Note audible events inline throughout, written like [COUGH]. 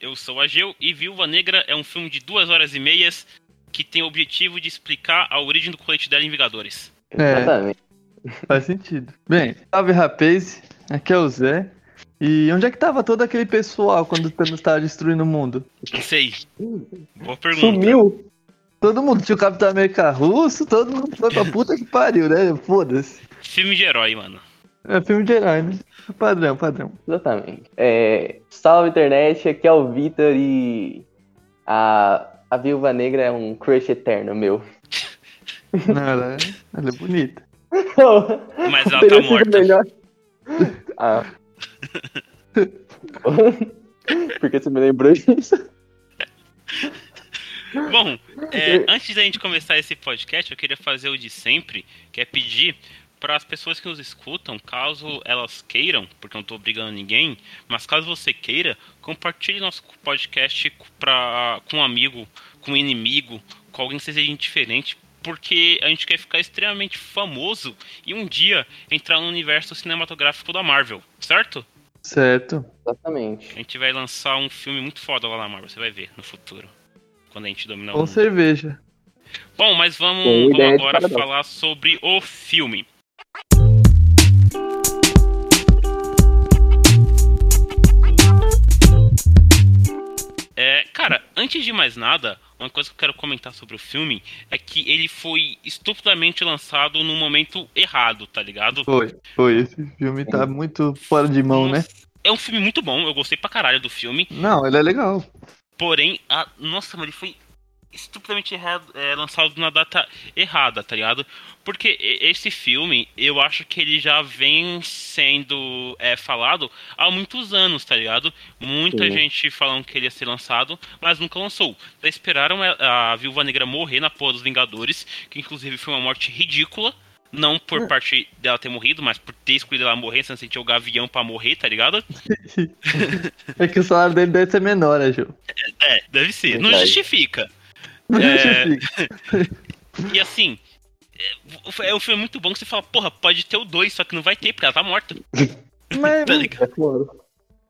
eu sou a Geu e Viúva Negra é um filme de duas horas e meias que tem o objetivo de explicar a origem do colete dela em Vingadores. É, Exatamente. faz sentido. Bem, salve rapaz, aqui é o Zé. E onde é que tava todo aquele pessoal quando o Thanos tava destruindo o mundo? Não sei. Boa pergunta. Sumiu. Todo mundo tinha o Capitão América russo, todo mundo foi pra [LAUGHS] puta que pariu, né? Foda-se. Filme de herói, mano. É filme de herói, né? Padrão, padrão. Exatamente. É, salve internet, aqui é o Vitor e a, a Viúva Negra é um crush eterno meu. Não, ela, é- ela é bonita. Mas ela Teria tá morta. melhor. [LAUGHS] Ah. [LAUGHS] Porque você me lembrou disso. Bom, é, antes da gente começar esse podcast, eu queria fazer o de sempre, que é pedir para as pessoas que nos escutam, caso elas queiram, porque eu não tô obrigando ninguém, mas caso você queira, compartilhe nosso podcast pra, com um amigo, com um inimigo, com alguém que seja indiferente, porque a gente quer ficar extremamente famoso e um dia entrar no universo cinematográfico da Marvel, certo? Certo. Exatamente. A gente vai lançar um filme muito foda lá na Marvel, você vai ver no futuro. Quando a gente dominar o Com mundo. cerveja. Bom, mas vamos, vamos agora falar sobre o filme. É, cara, antes de mais nada, uma coisa que eu quero comentar sobre o filme é que ele foi estupidamente lançado no momento errado, tá ligado? Foi, foi. Esse filme tá muito fora de mão, né? É um filme muito bom, eu gostei pra caralho do filme. Não, ele é legal. Porém, a... nossa, mas ele foi estupidamente errado, é, lançado na data errada, tá ligado? Porque esse filme, eu acho que ele já vem sendo é, falado há muitos anos, tá ligado? Muita Sim. gente falando que ele ia ser lançado, mas nunca lançou. Daí esperaram a, a Viúva Negra morrer na porra dos Vingadores, que inclusive foi uma morte ridícula. Não por parte dela ter morrido, mas por ter escolhido ela morrer, sem sentir o gavião pra morrer, tá ligado? [LAUGHS] É que o salário dele deve ser menor, né, Gil? É, deve ser. Não justifica. Não É. [LAUGHS] E assim, é, é um filme muito bom que você fala, porra, pode ter o 2, só que não vai ter, porque ela tá morta. [LAUGHS] Mas, Tá ligado?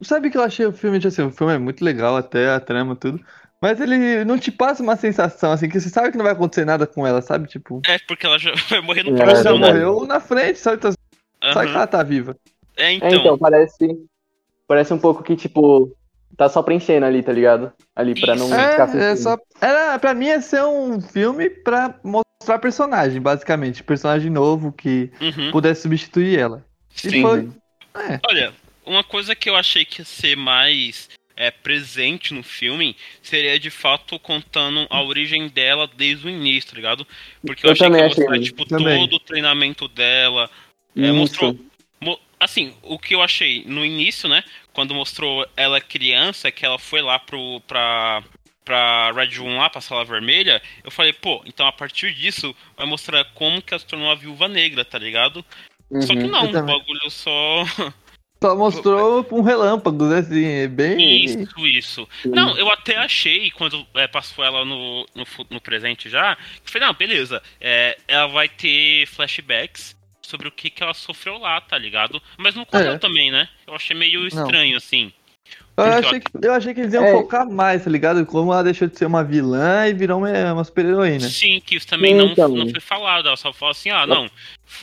É sabe que eu achei o filme, tipo assim, o filme é muito legal até, a trama, tudo. Mas ele não te passa uma sensação, assim, que você sabe que não vai acontecer nada com ela, sabe? Tipo, É, porque ela já [LAUGHS] vai morrer no É, ela já próximo, né? verdade. morreu na frente, sabe? Então, sabe que ela tá viva. É, É, então. então, parece. Parece um pouco que, tipo, tá só preenchendo ali, tá ligado? Ali pra não Isso. ficar sem É, é só. Era, pra mim ia ser um filme pra mostrar personagem, basicamente. Personagem novo que Uhum, pudesse substituir ela. E sim. foi. É. Olha, uma coisa que eu achei que ia ser mais é, presente no filme seria de fato contando a origem dela desde o início, tá ligado? Porque eu, Eu achei que também ia achei, mostrar, tipo, também. todo o treinamento dela. É, mostrou. Assim, o que eu achei no início, né? Quando mostrou ela criança, que ela foi lá pro, pra, pra Red Room lá, pra sala vermelha, eu falei, pô, então a partir disso vai mostrar como que ela se tornou a viúva negra, tá ligado? Só que Uhum. não, o bagulho só. [LAUGHS] Só mostrou um relâmpago, né? Assim, é bem. Isso, isso. Não, eu até achei, quando é, passou ela no, no, no presente já, que falei, não, beleza, é, ela vai ter flashbacks sobre o que, que ela sofreu lá, tá ligado? Mas não contou É. também, né? Eu achei meio estranho, assim. Eu achei, que, eu achei que eles iam É. focar mais, tá ligado? Como ela deixou de ser uma vilã e virou uma, uma super-heroína. Sim, que isso também não, Então. não foi falado. Ela só falou assim, ah, não,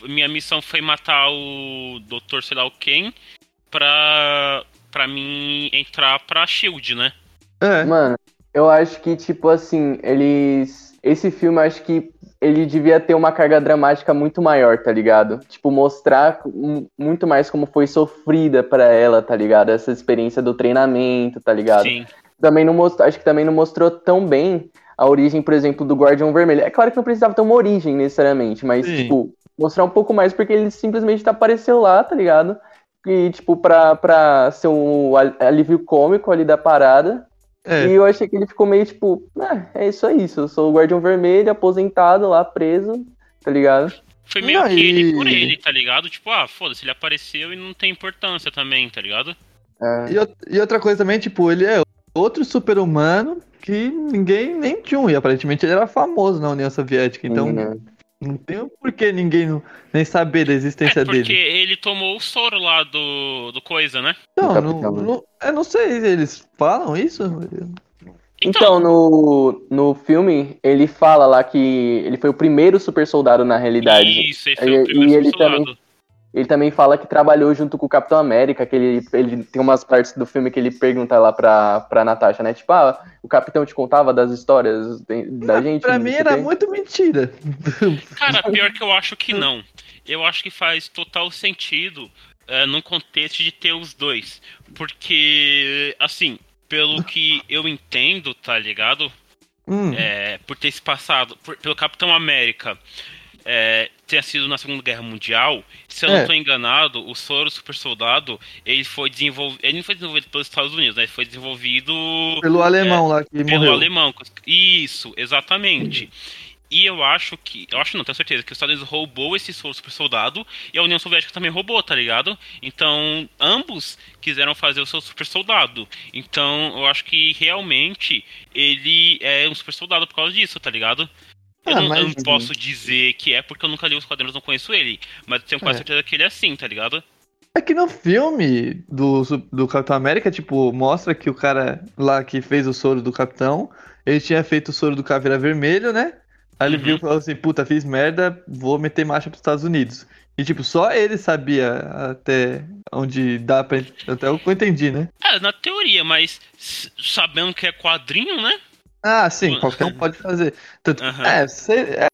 minha missão foi matar o Dr. sei lá o quem pra, pra mim entrar pra SHIELD, né? É. Mano, eu acho que, tipo assim, eles. Esse filme, acho que ele devia ter uma carga dramática muito maior, tá ligado? Tipo, mostrar mu- muito mais como foi sofrida pra ela, tá ligado? Essa experiência do treinamento, tá ligado? Sim. Também não mostrou, acho que também não mostrou tão bem a origem, por exemplo, do Guardião Vermelho. É claro que não precisava ter uma origem necessariamente, mas, Sim. tipo, mostrar um pouco mais porque ele simplesmente apareceu lá, tá ligado? E, tipo, pra, pra ser um al- alívio cômico ali da parada. É. E eu achei que ele ficou meio tipo, ah, é isso aí, eu sou o Guardião Vermelho, aposentado lá, preso, tá ligado? Foi meio Não, que ele e- por ele, tá ligado? Tipo, ah, foda-se, ele apareceu e não tem importância também, tá ligado? É, E, e outra coisa também, tipo, ele é outro super-humano que ninguém nem tinha um. E aparentemente ele era famoso na União Soviética. Então, né? Não tem por que ninguém não- nem saber da existência É porque dele. ele tomou o soro lá do, do coisa, né? Não, não, né? não- eu não sei, eles falam isso? Então, no, no filme, ele fala lá que ele foi o primeiro super soldado na realidade. Isso, ele foi E- o primeiro e ele soldado. Ele também fala que trabalhou junto com o Capitão América, que ele, ele tem umas partes do filme que ele pergunta lá pra, pra Natasha, né? Tipo, ah, o Capitão te contava das histórias de- da gente? pra mim era quê. muito mentira. Cara, pior que eu acho que não. Eu acho que faz total sentido é, no contexto de ter os dois. Porque, assim, pelo que eu entendo, tá ligado? Hum, É, por ter se passado por- pelo Capitão América é, ter sido na Segunda Guerra Mundial, se eu É. não estou enganado, o soro super soldado ele foi desenvolvido. Ele não foi desenvolvido pelos Estados Unidos, né? Ele foi desenvolvido pelo alemão lá que é, pelo morreu. alemão. Isso, exatamente. E eu acho que. Eu acho não, tenho certeza que os Estados Unidos roubou esse soro super soldado e a União Soviética também roubou, tá ligado? Então, ambos quiseram fazer o seu super soldado. Então, eu acho que realmente ele é um super soldado por causa disso, tá ligado? Eu, Ah, não, eu não posso dizer que é porque eu nunca li os quadrinhos, não conheço ele. Mas tenho quase É. certeza que ele é assim, tá ligado? É que no filme do, do Capitão América, tipo, mostra que o cara lá que fez o soro do Capitão, ele tinha feito o soro do Caveira Vermelho, né? Aí ele Uhum. viu e falou assim, puta, fiz merda, vou meter marcha pros Estados Unidos. E tipo, só ele sabia até onde dá pra. Até o que eu entendi, né? É, na teoria, mas sabendo que é quadrinho, né? Ah, sim, qualquer um pode fazer. Tanto, é, cê- é,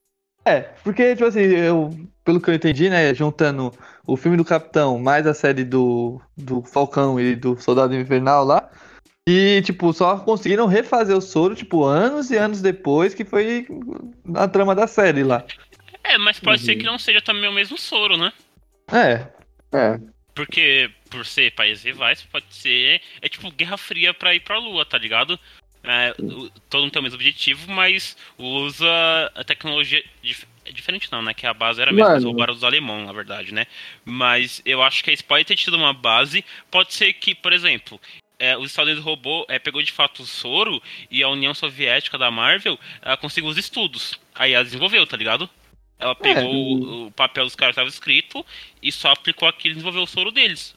é, porque, tipo assim, eu, pelo que eu entendi, né, juntando o filme do Capitão mais a série do, do Falcão e do Soldado Invernal lá, e, tipo, só conseguiram refazer o soro, tipo, anos e anos depois, que foi a trama da série lá. É, mas pode ser Uhum. que não seja também o mesmo soro, né? É, É. Porque, por ser países rivais, pode ser. É tipo Guerra Fria pra ir pra Lua, tá ligado? É, todo mundo tem o mesmo objetivo, mas usa a tecnologia. dif- é diferente não, né? Que a base era a mesma, Mano. roubaram dos alemão, na verdade, né? Mas eu acho que eles podem ter tido uma base. Pode ser que, por exemplo, é, os Estados Unidos roubou, é, pegou de fato o soro e a União Soviética da Marvel ela conseguiu os estudos. Aí ela desenvolveu, tá ligado? Ela pegou o, o papel dos caras que estava escrito e só aplicou aquilo e desenvolveu o soro deles.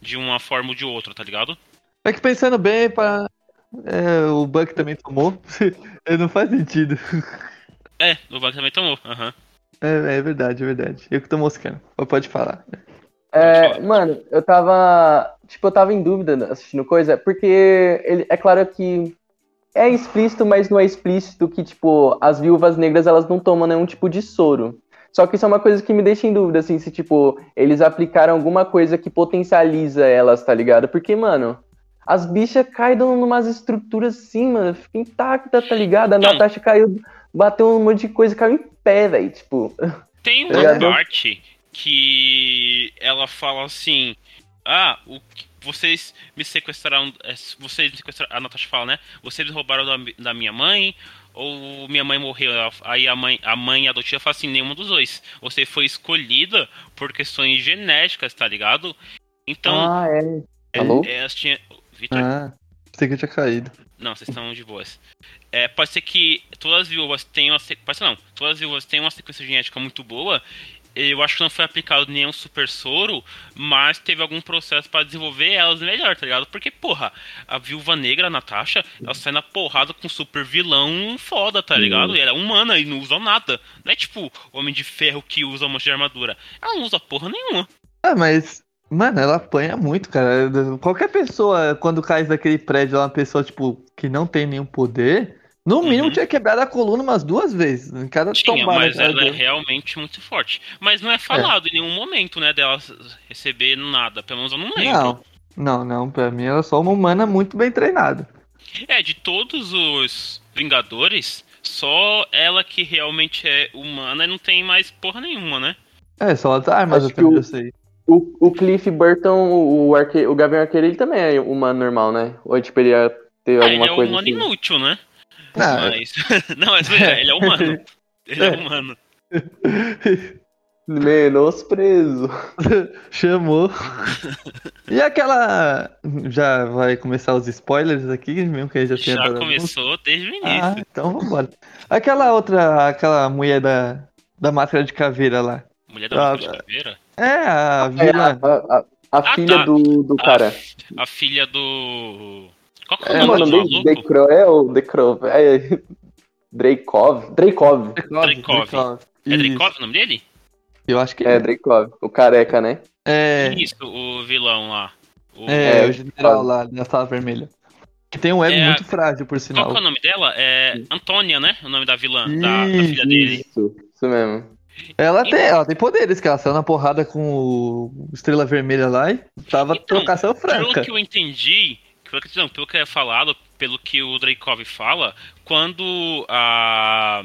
De uma forma ou de outra, tá ligado? é que pensando bem, pra, é, o Buck também tomou, [LAUGHS] É, não faz sentido. É, o Buck também tomou. aham. É, é verdade, é verdade. Eu que tô moscando, pode falar. É, mano, eu tava. Tipo, eu tava em dúvida assistindo coisa, porque ele, é claro que é explícito, mas não é explícito que, tipo, as viúvas negras elas não tomam nenhum tipo de soro. Só que isso é uma coisa que me deixa em dúvida, assim, se, tipo, eles aplicaram alguma coisa que potencializa elas, tá ligado? Porque, mano, as bichas caem numas estruturas assim, mano, fica intacta, tá ligado? A. Natasha caiu, bateu um monte de coisa, caiu em pé, velho, tipo. [LAUGHS] Tem Tá uma parte que ela fala assim: Ah, o vocês me sequestraram. é, Vocês me sequestraram. A Natasha fala, né? Vocês roubaram da, da minha mãe. Ou minha mãe morreu. Aí a mãe, a mãe adotiva fala assim: nenhum dos dois. Você foi escolhida por questões genéticas, tá ligado? Então, ah, é. é, alô? elas Vitor, Ah, pensei que eu tinha caído. não, vocês estão de boas. É, pode ser que todas as viúvas tenham pode ser não, todas as viúvas tenham uma sequência genética muito boa. Eu acho que não foi aplicado nenhum super soro, mas teve algum processo pra desenvolver elas melhor, tá ligado? Porque, porra, a viúva negra, a Natasha, ela sai na porrada com um super vilão foda, tá ligado? E ela é humana e não usa nada. Não é tipo Homem de Ferro que usa um monte de armadura. Ela não usa porra nenhuma. Ah, mas, mano, ela apanha muito, cara. Qualquer pessoa, quando cai daquele prédio uma pessoa, tipo, que não tem nenhum poder, no mínimo Uhum. tinha quebrado a coluna umas duas vezes. Em cada Tinha, tombada. mas cara, ela é realmente muito forte. Mas não é falado em nenhum momento, né, dela receber nada. Pelo menos eu não lembro. Não, não, não. Pra mim ela é só uma humana muito bem treinada. É, de todos os Vingadores, só ela que realmente é humana e não tem mais porra nenhuma, né? É, só as armas Acho até onde que eu sei. O, o Cliff Burton, o, arque... o Gavião Arqueiro, ele também é humano normal, né? Ou tipo, ele ia ter Ah, ele alguma é um coisa humano assim. inútil, né? Ah, Mas... [LAUGHS] não, mas veja, ele é humano. Ele é É. humano. [LAUGHS] Menosprezo. [LAUGHS] Chamou. e aquela. Já vai começar os spoilers aqui, mesmo que a gente já tenha Já começou desde o início. Ah, então vambora. Aquela outra, aquela mulher da, da máscara de caveira lá. Mulher da Ah, máscara de caveira? É, a É, a, vilã. a, a- a Ah, filha tá. do, do cara. A filha do. Qual que é É, o é nome do nome dele? maluco? Decro, é o Decro. É, Dreykov? Dreykov. Dreykov. É Isso. Dreykov o nome dele? Eu acho que É, é. Dreykov. O careca, né? É, Isso, o vilão lá. O- é, É, o general lá da sala vermelha. Que tem um ego É, muito frágil, por Qual sinal. que é o nome dela? É Antônia, né? O nome da vilã, da, da filha Isso, dele. Isso, isso mesmo. Ela tem, ela tem poderes, que ela saiu na porrada com o Estrela Vermelha lá e tava Então, trocação Pelo franca. que eu entendi, pelo que, não, pelo que é falado, pelo que o Dreykov fala, quando a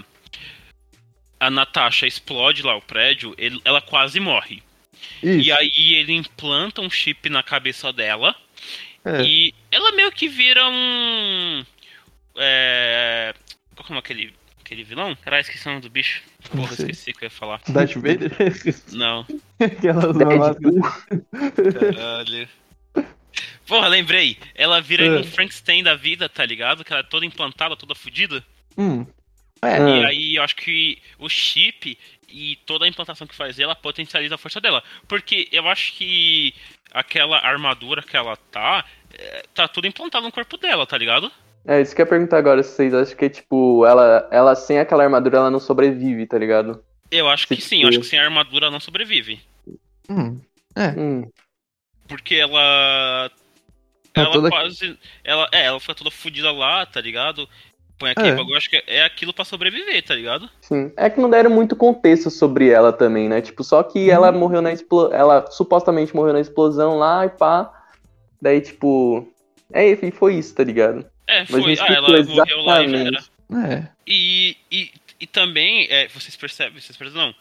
a Natasha explode lá o prédio, ele- ela quase morre. Isso, E aí ele implanta um chip na cabeça dela é. e ela meio que vira um é, qual que é aquele aquele vilão? Caralho, esqueci o nome do bicho. Porra, esqueci o que eu ia falar. Darth Vader? [LAUGHS] Não. Aquela. Caralho. Porra, lembrei. Ela vira É. um Frankenstein da vida, tá ligado? Que ela é toda implantada, toda fodida. Hum. É, Hum. E aí eu acho que o chip e toda a implantação que faz ela potencializa a força dela. Porque eu acho que aquela armadura que ela tá, é, tá tudo implantado no corpo dela, tá ligado? É, isso que eu ia perguntar agora, se vocês acham que, tipo, ela, ela sem aquela armadura, ela não sobrevive, tá ligado? Eu acho que Sim, sim, eu acho sim. que sem a armadura ela não sobrevive. hum. Hum, Porque ela. Tá Ela toda- quase. Ela, é, ela fica toda fodida lá, tá ligado? Põe aquele É. bagulho, acho que é aquilo pra sobreviver, tá ligado? sim. É que não deram muito contexto sobre ela também, né? Tipo, só que ela morreu na explosão. Ela supostamente morreu na explosão lá e pá. Daí, tipo. É, e foi isso, tá ligado? É, Mas foi. Ah, ela morreu lá e era. É. E, e, e também, é, vocês percebem, vocês percebem, não,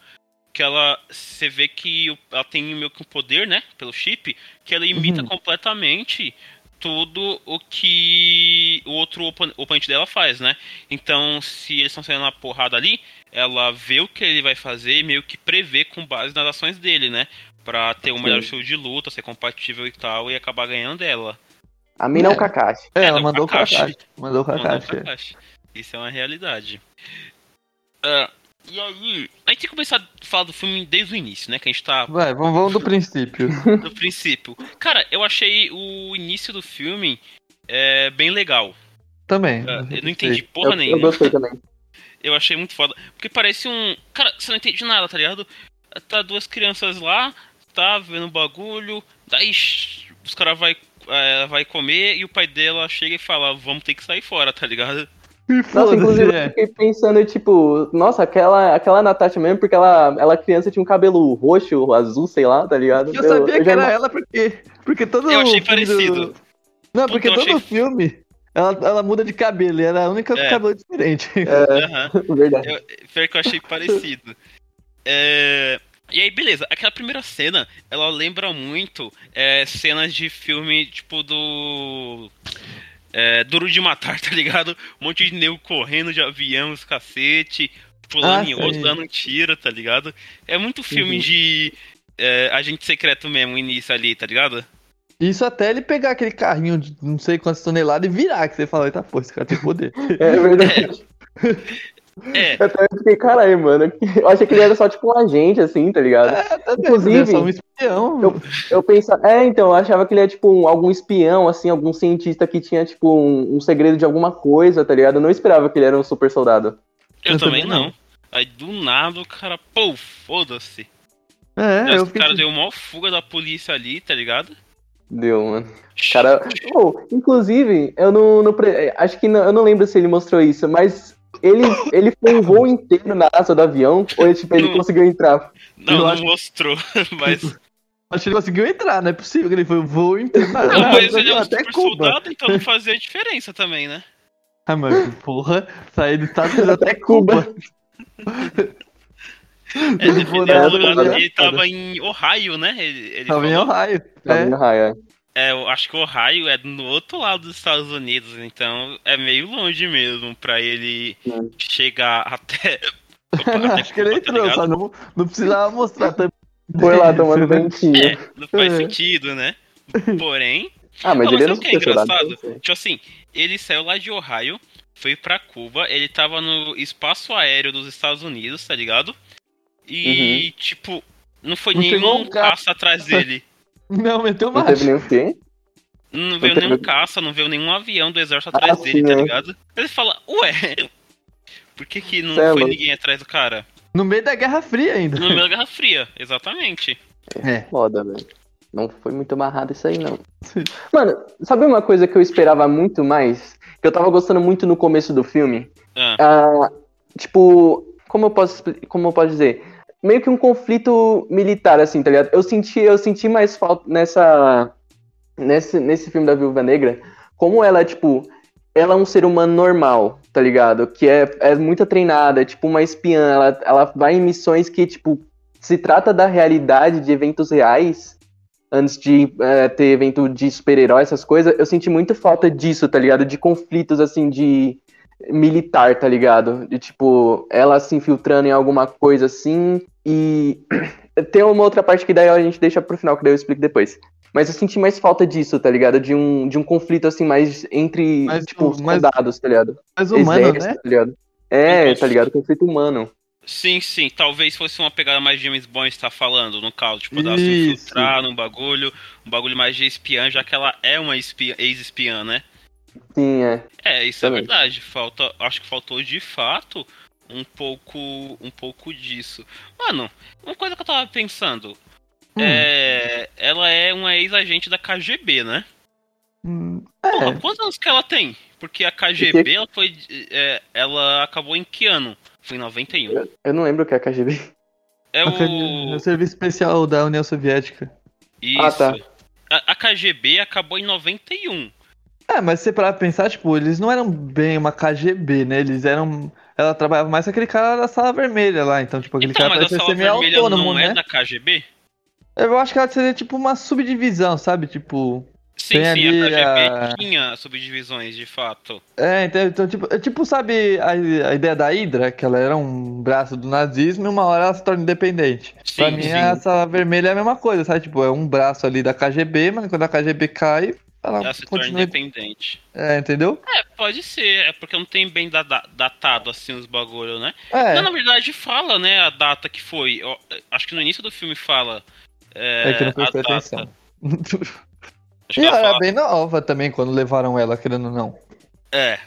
que ela, você vê que ela tem meio que um poder, né, pelo chip, que ela imita Uhum. completamente tudo o que o outro opon- oponente dela faz, né? Então, se eles estão saindo na porrada ali, ela vê o que ele vai fazer e meio que prevê com base nas ações dele, né? Pra ter um melhor estilo de luta, ser compatível e tal, e acabar ganhando dela. A mina é É. o Kakashi. É, É, ela do mandou o Kakashi. Kakashi. Mandou o Mandou Kakashi. pra é. caixa. Isso é uma realidade. Ah, e aí, a gente tem que começar a falar do filme desde o início, né? Que a gente tá Vai, vamos, vamos do [LAUGHS] princípio. no princípio. Cara, eu achei o início do filme é, bem legal. Também. Ah, eu não entendi porra Eu, eu nenhuma. gostei também. Eu achei muito foda. Porque parece um. Cara, você não entende nada, tá ligado? Tá duas crianças lá, tá vendo um bagulho, daí os caras vai, é, vai comer e o pai dela chega e fala, vamos ter que sair fora, tá ligado? Nossa, Foda-se, inclusive eu é. fiquei pensando, tipo, nossa, aquela, aquela Natasha mesmo, porque ela, ela criança tinha um cabelo roxo, azul, sei lá, tá ligado? Eu sabia eu que era ima- ela porque. Porque todo Eu achei do- parecido. Não, porque eu todo achei- filme ela, ela muda de cabelo e era a única com É. cabelo diferente. Aham. [LAUGHS] Verdade. Eu, pior que eu achei parecido. É, E aí, beleza. Aquela primeira cena, ela lembra muito é, cenas de filme, tipo, do... é, Duro de Matar, [LAUGHS] tá ligado? Um monte de nego correndo de avião, os cacete, pulando Ah, em outro, dando um tiro, tá ligado? É muito filme Uhum. de é, agente secreto mesmo, início ali, tá ligado? Isso até ele pegar aquele carrinho de não sei quantas toneladas e virar, que você fala, eita porra, esse cara tem poder. É verdade. [LAUGHS] É, [LAUGHS] Eu também fiquei, caralho, mano. [LAUGHS] Eu achei que ele era só tipo um agente, assim, tá ligado? É, também, Inclusive, é só um espião. eu- Eu pensava, é, então, eu achava que ele era tipo um- algum espião, assim, algum cientista que tinha, tipo, um, um segredo de alguma coisa, tá ligado? Eu não esperava que ele era um super soldado. eu, Eu também também não. Aí do nada o cara, pô, foda-se. É, eu o fiquei. cara deu uma fuga da polícia ali, tá ligado? Deu, mano. Cara, oh, inclusive, eu não, não pre- acho que não, eu não lembro se ele mostrou isso, mas ele, ele foi um voo inteiro na asa do avião, ou tipo, ele Não. conseguiu entrar. Não, não acho- mostrou, [LAUGHS] mas. Acho que ele conseguiu entrar, não é possível que ele foi o voo inteiro. Não, mas ele é um até super Cuba. soldado, então não fazia diferença também, né? Ah, mas porra, sair dos Estados Unidos até Cuba. É, Ele do na- lugar, foda. ele tava em Ohio, né? Ele, ele Tava em falou. Ohio. Tá É. vindo raia. É, eu acho que Ohio é no outro lado dos Estados Unidos, então é meio longe mesmo pra ele Hum. chegar até. [LAUGHS] Opa, até Acho que ele tá entrou, só não, não precisava mostrar também. Foi lá tomando [LAUGHS] ventinho. É, não faz É. sentido, né? [LAUGHS] Porém, Ah, mas Não, ele mas sabe o que é engraçado? tipo assim, ele saiu lá de Ohio, foi pra Cuba, ele tava no espaço aéreo dos Estados Unidos, tá ligado? E, tipo, não foi Não nenhum um caça atrás dele. Não, meteu Não macho. teve nenhum quê? Não veio nenhum caça, não veio nenhum avião do exército Ah, atrás dele, sim, tá é. ligado? Ele fala, ué, por que que não Cê é foi louco. ninguém atrás do cara? No meio da Guerra Fria ainda. No meio da Guerra Fria, exatamente. É. Foda, velho. Não foi muito amarrado isso aí, não. Mano, sabe uma coisa que eu esperava muito mais? Que eu tava gostando muito no começo do filme? Ah, Ah, tipo, como eu posso como eu posso dizer? Meio que um conflito militar, assim, tá ligado? Eu senti, eu senti mais falta nessa. Nesse, nesse filme da Viúva Negra, como ela, tipo, ela é um ser humano normal, tá ligado? Que é, é muito treinada, é tipo uma espiã, ela, ela vai em missões que, tipo, se trata da realidade de eventos reais, antes de é, ter evento de super-herói, essas coisas, eu senti muito falta disso, tá ligado? De conflitos, assim, de militar, tá ligado? De, tipo, ela se infiltrando em alguma coisa assim, e [CLEARS THROAT] tem uma outra parte que daí a gente deixa pro final, que daí eu explico depois. Mas eu senti mais falta disso, tá ligado? De um, de um conflito, assim, mais entre, Mas tipo, os soldados, tá ligado? Mas humano, Exército, né? tá ligado? É, tá ligado? Conflito humano. sim, sim, talvez fosse uma pegada mais James Bond está falando, no caso, tipo, dela se infiltrar num bagulho, um bagulho mais de espiã, já que ela é uma espiã- ex-espiã, né? Sim, é. É, isso Também. é verdade. Falta, acho que faltou de fato um pouco, um pouco disso. Mano, uma coisa que eu tava pensando, Hum. é, ela é uma ex-agente da KGB, né? Hum, Porra, É, quantos anos que ela tem? Porque a KGB, ela foi, é, ela acabou em que ano? Foi em 91. Eu não lembro o que é KGB. É o o Serviço Especial da União Soviética. isso. Ah, tá. A, a KGB acabou em 91. É, mas se você parar pra pensar, tipo, eles não eram bem uma KGB, né? Eles eram. Ela trabalhava mais com aquele cara da sala vermelha lá, então, tipo, aquele Então, cara mas a sala ser meio vermelha autônomo, não é né? da KGB? Eu acho que ela seria tipo uma subdivisão, sabe? Tipo. Sim, sim, a KGB a- tinha subdivisões, de fato. É, então, então, tipo, é tipo, sabe a, a ideia da Hydra, que ela era um braço do nazismo e uma hora ela se torna independente. pra Sim, mim, sim. essa vermelha é a mesma coisa, sabe? Tipo, é um braço ali da KGB, mas quando a KGB cai, ela Ela se torna continua. independente. É, entendeu? É, pode ser, é porque não tem bem da- da- datado assim os bagulho, né? É, Não, na verdade fala, né, a data que foi. Eu- acho que no início do filme fala. É, é que eu não a prestei atenção. [LAUGHS] Acho E ela ela era fala. bem nova também quando levaram ela, querendo ou não. É,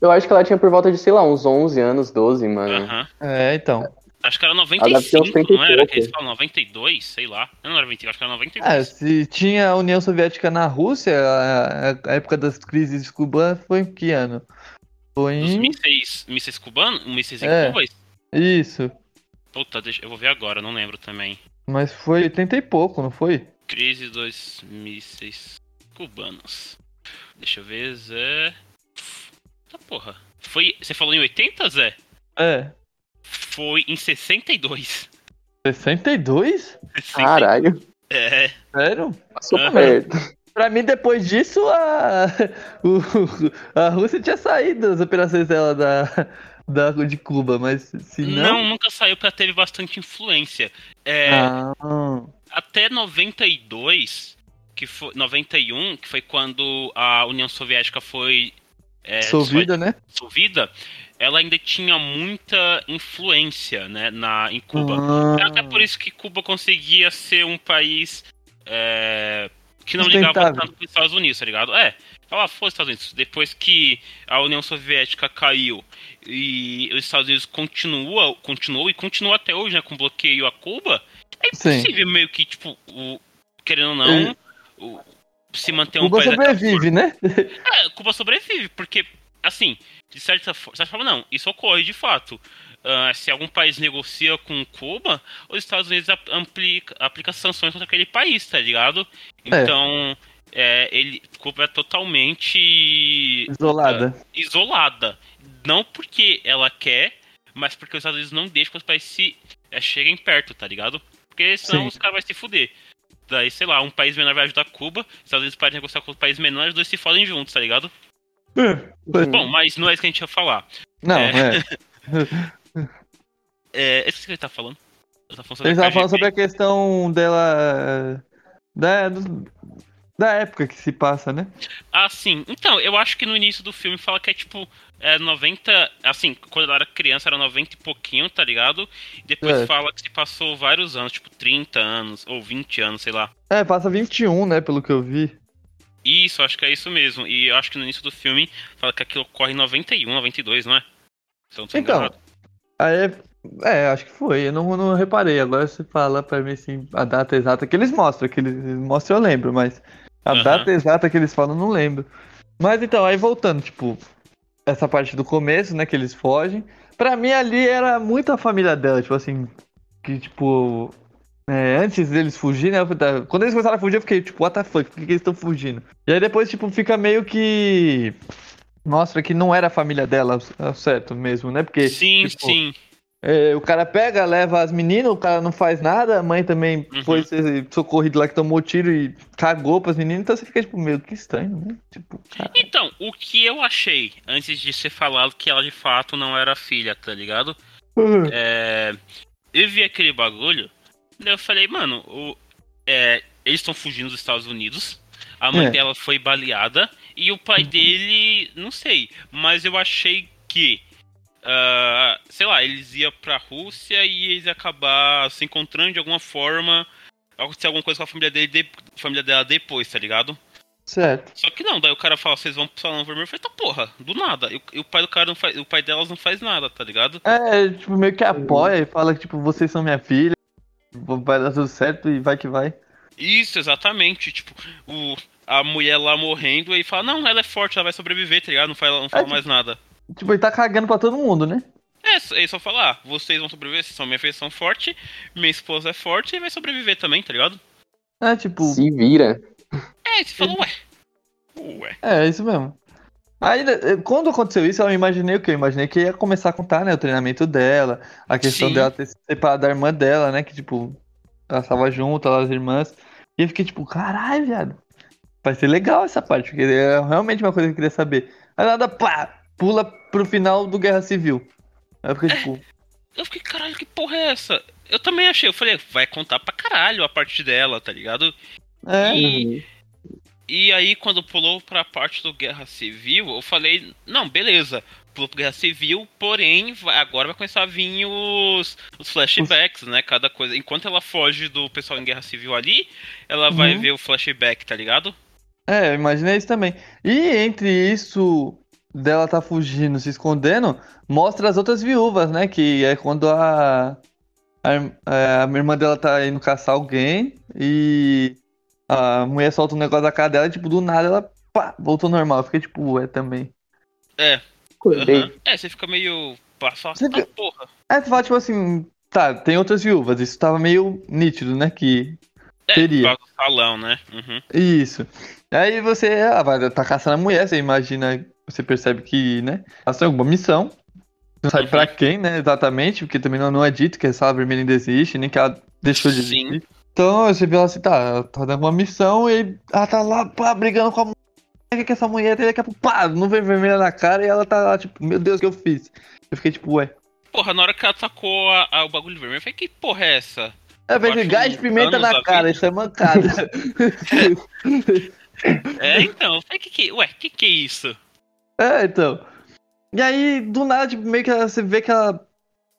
Eu acho que ela tinha por volta de, sei lá, uns 11 anos, 12, mano. aham. É, então. Acho que era Ela deve ter uns 95, 30 e não era? Que eles falam 92, sei lá. Eu não era 25, acho que era É, 92. se tinha a União Soviética na Rússia, a, a- época das crises cubanas foi em que ano? Foi em. mísseis, mísseis cubanos? Mísseis em É. Cuba? Isso. Puta, deixa, eu vou ver agora, não lembro também. Mas foi 80 e pouco, não foi? Crise dos mísseis cubanos. Deixa eu ver, Zé. Tá porra. Foi. Você falou em 80, Zé? É. Foi em 62. 62? 60. Caralho. É. Sério? Passou Aham. perto. Pra mim, depois disso, a, [LAUGHS] o- a Rússia tinha saído das operações dela da, da, de Cuba, mas se Não, não. nunca saiu porque teve bastante influência. É, Ah, Até 92, que foi 91, que foi quando a União Soviética foi é, dissolvida, né? dissolvida, ela ainda tinha muita influência, né, na em Cuba. Ah, É até por isso que Cuba conseguia ser um país é, que não ligava tanto para os Estados Unidos, tá ligado? É, fala, foi Estados Unidos. Depois que a União Soviética caiu e os Estados Unidos continua, continuou e continua até hoje, né, com bloqueio a Cuba, é Sim. impossível meio que, tipo, o, querendo ou não, o- se manter um Cuba país daquela sobrevive, né? é, Cuba sobrevive, porque, assim, de certa, de certa forma, não, isso ocorre de fato. Ah, se algum país negocia com Cuba, os Estados Unidos ap- aplica, aplica sanções contra aquele país, tá ligado? É. Então, é, ele, Cuba é totalmente Isolada. isolada. Não porque ela quer, mas porque os Estados Unidos não deixam que os países se é, cheguem perto, tá ligado? Porque senão Sim. os caras vão se fuder. Daí, sei lá, um país menor vai ajudar Cuba, os Estados Unidos podem negociar com os países menores, os dois se fodem juntos, tá ligado? Foi- Bom, mas não é isso que a gente ia falar. Não, é. é. [LAUGHS] É, eu esqueci o que ele tá falando. Eu tava falando sobre Eles a estavam falando sobre a questão dela. Da, do- da época que se passa, né? Ah, sim. Então, eu acho que no início do filme fala que é tipo é 90. Assim, quando ela era criança era 90 e pouquinho, tá ligado? E depois É. fala que se passou vários anos, tipo 30 anos ou 20 anos, sei lá. É, passa 21, né, pelo que eu vi. Isso, acho que é isso mesmo. E eu acho que no início do filme fala que aquilo ocorre em 91, 92, não é? Então, Então. Aí, é- é, acho que foi. Eu não, não reparei. Agora você fala pra mim assim, a data exata que eles mostram. Que eles mostram eu lembro, mas a Aham. data exata que eles falam eu não lembro. Mas então, aí voltando, tipo, essa parte do começo, né, que eles fogem. Pra mim ali era muito a família dela, tipo assim, que tipo. É, antes deles fugirem, né? tá, Quando eles começaram a fugir, eu fiquei, tipo, what the fuck, por que, que eles estão fugindo? E aí depois, tipo, fica meio que. Mostra que não era a família dela, ao certo mesmo, né? Porque. sim, tipo, sim. é, o cara pega, leva as meninas, o cara não faz nada, a mãe também Uhum. foi ser socorrido lá que tomou tiro e cagou pras meninas, então você fica tipo, meio que estranho, né? Tipo, cara. Então, o que eu achei antes de ser falado que ela de fato não era filha, tá ligado? É, eu vi aquele bagulho, eu falei, mano, o- é, eles estão fugindo dos Estados Unidos, a mãe É. dela foi baleada e o pai dele, não sei, mas eu achei que, ah, sei lá, eles iam pra Rússia e eles iam acabar se encontrando de alguma forma, acontecer alguma coisa com a família dele, de- família dela depois, tá ligado? Certo. Só que não, daí o cara fala, vocês vão pro salão vermelho, eu falei, tá porra, do nada. E, e o pai do cara não faz, o pai delas não faz nada, tá ligado? É, tipo, meio que apoia e fala que, tipo, vocês são minha filha, vai dar tudo certo e vai que vai. Isso, exatamente. Tipo, o, a mulher lá morrendo e fala, não, ela é forte, ela vai sobreviver, tá ligado? Não fala, não fala tipo- mais nada. Tipo, ele tá cagando pra todo mundo, né? É, ele só fala, ah, vocês vão sobreviver, vocês são minha feição forte, minha esposa é forte e vai sobreviver também, tá ligado? É, tipo, Se vira. É, você fala, ué. Ué. é, isso mesmo. Aí, eh, quando aconteceu isso, eu imaginei o quê? Eu imaginei que ia começar a contar, né, o treinamento dela, a questão Sim. dela ter se separado da irmã dela, né, que, tipo, ela estava junto, elas irmãs, e eu fiquei, tipo, caralho, viado, vai ser legal essa parte, porque é realmente uma coisa que eu queria saber. Aí nada, pá, pula pro final do Guerra Civil. Aí eu fiquei, tipo, Eu fiquei, caralho, que porra é essa? Eu também achei, eu falei, vai contar pra caralho a parte dela, tá ligado? é, E, e aí, quando pulou pra parte do Guerra Civil, eu falei, não, beleza, pulou pro Guerra Civil, porém, vai- agora vai começar a vir os, os flashbacks, né? Cada coisa. Enquanto ela foge do pessoal em Guerra Civil ali, ela vai Uhum. ver o flashback, tá ligado? É, eu imaginei isso também. E entre isso dela tá fugindo, se escondendo, mostra as outras viúvas, né? Que é quando a, a, é, a irmã dela tá indo caçar alguém e a mulher solta um negócio da cara dela e, tipo, do nada ela pá, voltou normal. Fiquei tipo, ué, também. Acordei. Aham. É, você fica meio. Passa, Você ah, fica- porra. É, tu fala, tipo assim, tá, tem outras viúvas, isso tava meio nítido, né? Que É, Teria. do salão, né? Uhum. Isso. Aí você ah, vai tá caçando a mulher, você imagina, você percebe que, né? Ela tem alguma missão. Não sabe Uhum. pra quem, né? Exatamente, porque também não, não é dito que a sala vermelha ainda existe, nem que ela deixou de Sim. existir. Então você vê ela assim, tá, ela tá dando uma missão e ela tá lá, pá, brigando com a mulher. Que essa mulher tem? Daqui a pouco, pá, não vem vermelha na cara e ela tá lá, tipo, meu Deus, o que eu fiz? Eu fiquei tipo, ué. Porra, na hora que ela tacou a- a- o bagulho vermelho, eu falei, que porra é essa? É, acho gás de pimenta na cara, isso é mancada. [LAUGHS] É, então, eu falei, que que, ué, que que é isso? É, então. E aí, do nada, tipo, meio que ela- você vê que ela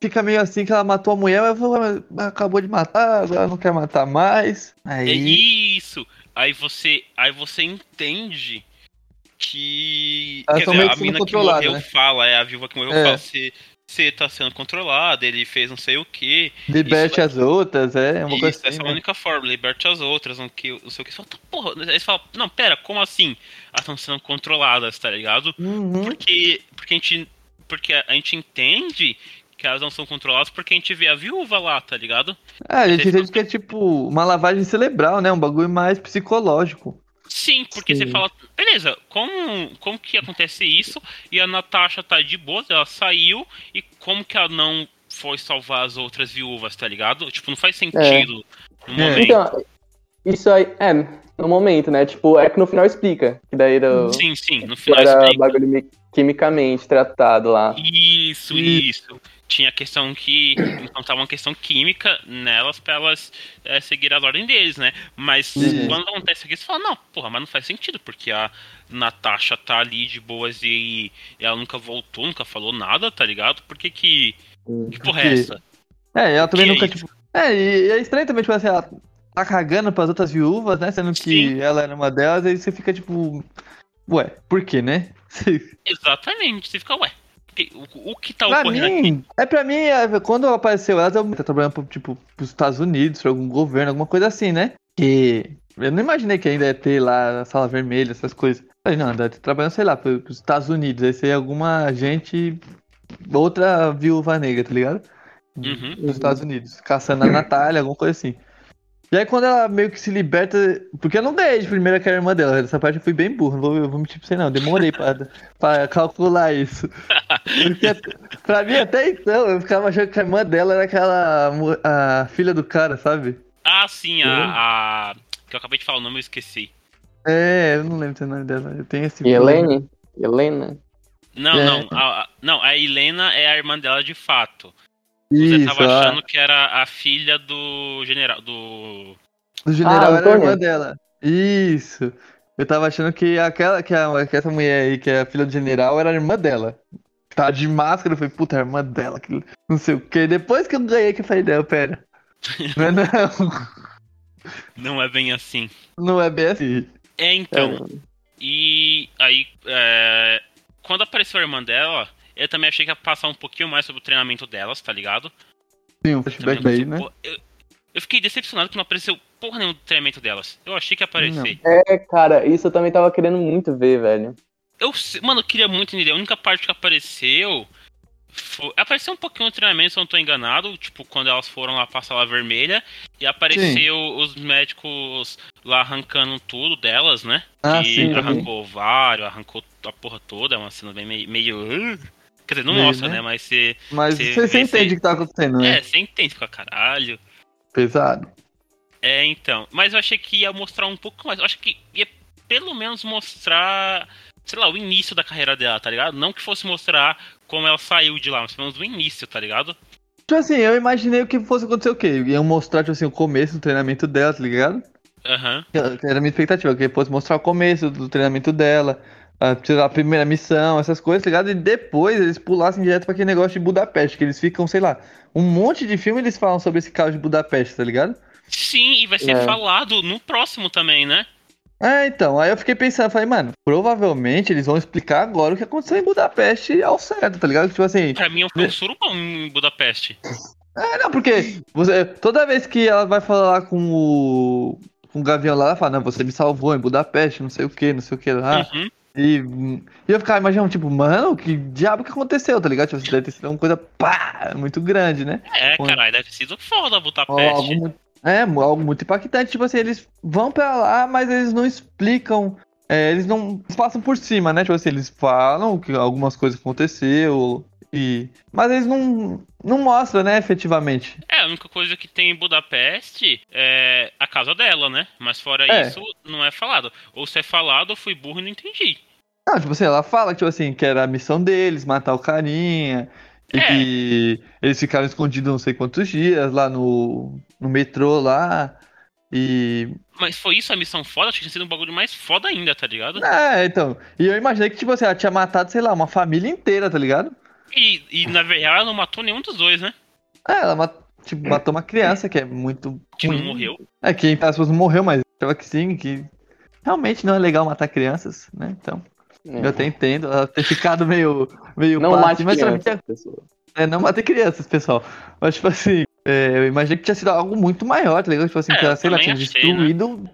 fica meio assim, que ela matou a mulher, mas falou, "Ah, acabou de matar, agora não quer matar mais. É Aí. isso. Aí você, aí você entende que. Elas quer dizer, a mina que morreu né? fala, é a viúva que morreu É. fala, você, você tá sendo controlada, ele fez não sei o que. Liberte as outras, é uma coisa Isso, essa assim. é a né? única forma, liberte as outras, não, que, não sei o que. Você fala, tá, porra. Aí você fala, não, pera, como assim? Elas estão sendo controladas, tá ligado? Uhum. Porque, porque, a gente, porque a gente entende que elas não são controladas porque a gente vê a viúva lá, tá ligado? É, a gente entende que é tipo uma lavagem cerebral, né? Um bagulho mais psicológico. Sim, porque Sim. você fala, beleza, como, como que acontece isso? E a Natasha tá de boa, ela saiu, e como que ela não foi salvar as outras viúvas, tá ligado? Tipo, não faz sentido no É. momento. Então, Isso aí, é, no momento, né? Tipo, é que no final explica. Que daí era, Sim, sim, no final era explica. bagulho mi- quimicamente tratado lá. Isso, isso. Tinha a questão que. Tava uma questão química nelas pra elas é, seguir as ordens deles, né? Mas Uhum. quando acontece aqui, você fala, não, porra, mas não faz sentido, porque a Natasha tá ali de boas e, ela nunca voltou, nunca falou nada, tá ligado? Por que que. Que porra é essa? É, ela também Que é nunca, isso? tipo. É, e é estranho também, tipo assim, ela tá cagando pras outras viúvas, né? Sendo que Sim. ela era uma delas, aí você fica tipo. Ué, por quê, né? [LAUGHS] Exatamente, você fica, ué, que- o, o que tá pra ocorrendo aqui? mim, é pra mim, é, quando apareceu elas, eu tá trabalhando pro, tipo, pros Estados Unidos, pra algum governo, alguma coisa assim, né? Que eu não imaginei que ainda ia ter lá a sala vermelha, essas coisas. Falei, não, deve ter trabalhando, sei lá, pro- pros Estados Unidos, aí ser alguma gente, outra viúva negra, tá ligado? Uhum. Nos Estados Unidos, caçando a Natália, alguma coisa assim. E aí quando ela meio que se liberta, porque eu não ganhei de primeira que era a irmã dela, essa parte eu fui bem burro, não vou, eu vou mentir pra você não, demorei pra, [LAUGHS] pra calcular isso. Porque pra mim até então, eu ficava achando que a irmã dela era aquela a filha do cara, sabe? Ah, sim, a, a. Que eu acabei de falar o nome, eu esqueci. É, eu não lembro o nome dela, eu tenho esse... Helene? Helena? Não, É. não. A, a- não, a Helena é a irmã dela de fato. Você Isso, tava achando que era a filha do general. Do. do general Ah, era a irmã dela. Isso. Eu tava achando que aquela, que, a, que essa mulher aí, que é a filha do general, era a irmã dela. Tava de máscara, eu falei, puta, é a irmã dela, que não sei o que. Depois que eu ganhei que eu falei, não, pera. [LAUGHS] Não é não, Não é bem assim. não é bem assim. É, então. E aí. é, quando apareceu a irmã dela, eu também achei que ia passar um pouquinho mais sobre o treinamento delas, tá ligado? Sim, um flashback daí, né? eu, eu fiquei decepcionado que não apareceu porra nenhuma do treinamento delas. Eu achei que ia aparecer. É, cara, isso eu também tava querendo muito ver, velho. Eu, mano, eu queria muito entender. A única parte que apareceu. Foi, apareceu um pouquinho no treinamento, se eu não tô enganado. Tipo, quando elas foram lá pra sala vermelha. E apareceu os médicos lá arrancando tudo delas, né? Ah, que sim, arrancou o ovário, arrancou a porra toda. É uma cena bem meio. meio quer dizer, não Meio, mostra, né? né? Mas você. Mas Você você, entende o que tá acontecendo, né? É, você entende pra caralho. Pesado. É, então. Mas eu achei que ia mostrar um pouco mais. Eu acho que ia pelo menos mostrar, sei lá, o início da carreira dela, tá ligado? Não que fosse mostrar como ela saiu de lá, mas pelo menos o início, tá ligado? Tipo assim, eu imaginei o que fosse acontecer o quê? Iam mostrar, tipo assim, o começo do treinamento dela, tá ligado? Aham. Que Era a minha expectativa, que fosse mostrar o começo do treinamento dela, a, primeira missão, essas coisas, tá ligado? E depois eles pulassem direto pra aquele negócio de Budapeste, que eles ficam, sei lá, um monte de filme eles falam sobre esse caso de Budapeste, tá ligado? Sim, e vai ser É. falado no próximo também, né? É, então, aí eu fiquei pensando, falei, mano, provavelmente eles vão explicar agora o que aconteceu em Budapeste ao certo, tá ligado? Tipo assim, Pra mim foi um surubão em Budapeste. É, não, porque você, toda vez que ela vai falar com o, com o Gavião lá, ela fala, não, você me salvou em Budapeste, não sei o que, não sei o que lá. Uhum. E, e eu ficava imaginando, tipo, mano, que diabo que aconteceu, tá ligado? Tipo, deve ter sido uma coisa, pá, muito grande, né? É, Pô. caralho, deve ter sido foda Budapeste. algo é, algo muito impactante, tipo assim, eles vão pra lá, mas eles não explicam, é, eles não passam por cima, né? Tipo assim, eles falam que algumas coisas aconteceu, e... Mas eles não, não mostram, né, efetivamente. É, a única coisa que tem em Budapeste é a casa dela, né? Mas fora É. isso, não é falado. Ou se é falado, eu fui burro e não entendi. Não, tipo assim, ela fala tipo assim, que era a missão deles, matar o carinha, e É. que eles ficaram escondidos não sei quantos dias lá no, no metrô lá. E. Mas foi isso a missão foda? Acho que tinha sido um bagulho mais foda ainda, tá ligado? É, então. E eu imaginei que, tipo assim, ela tinha matado, sei lá, uma família inteira, tá ligado? E, e na verdade ela não matou nenhum dos dois, né? É, ela ma- tipo, matou uma criança que é muito. Que não ruim. morreu. É, que entre aspas não morreu, mas achava que sim, que realmente não é legal matar crianças, né? Então, eu até entendo ela ter ficado meio. meio Não mate assim, mas pra mim criança, pessoa. É, não matar crianças, pessoal. Mas, tipo assim, é, eu imaginei que tinha sido algo muito maior, tá ligado? Tipo assim, É, que ela, sei lá, tinha achei, destruído.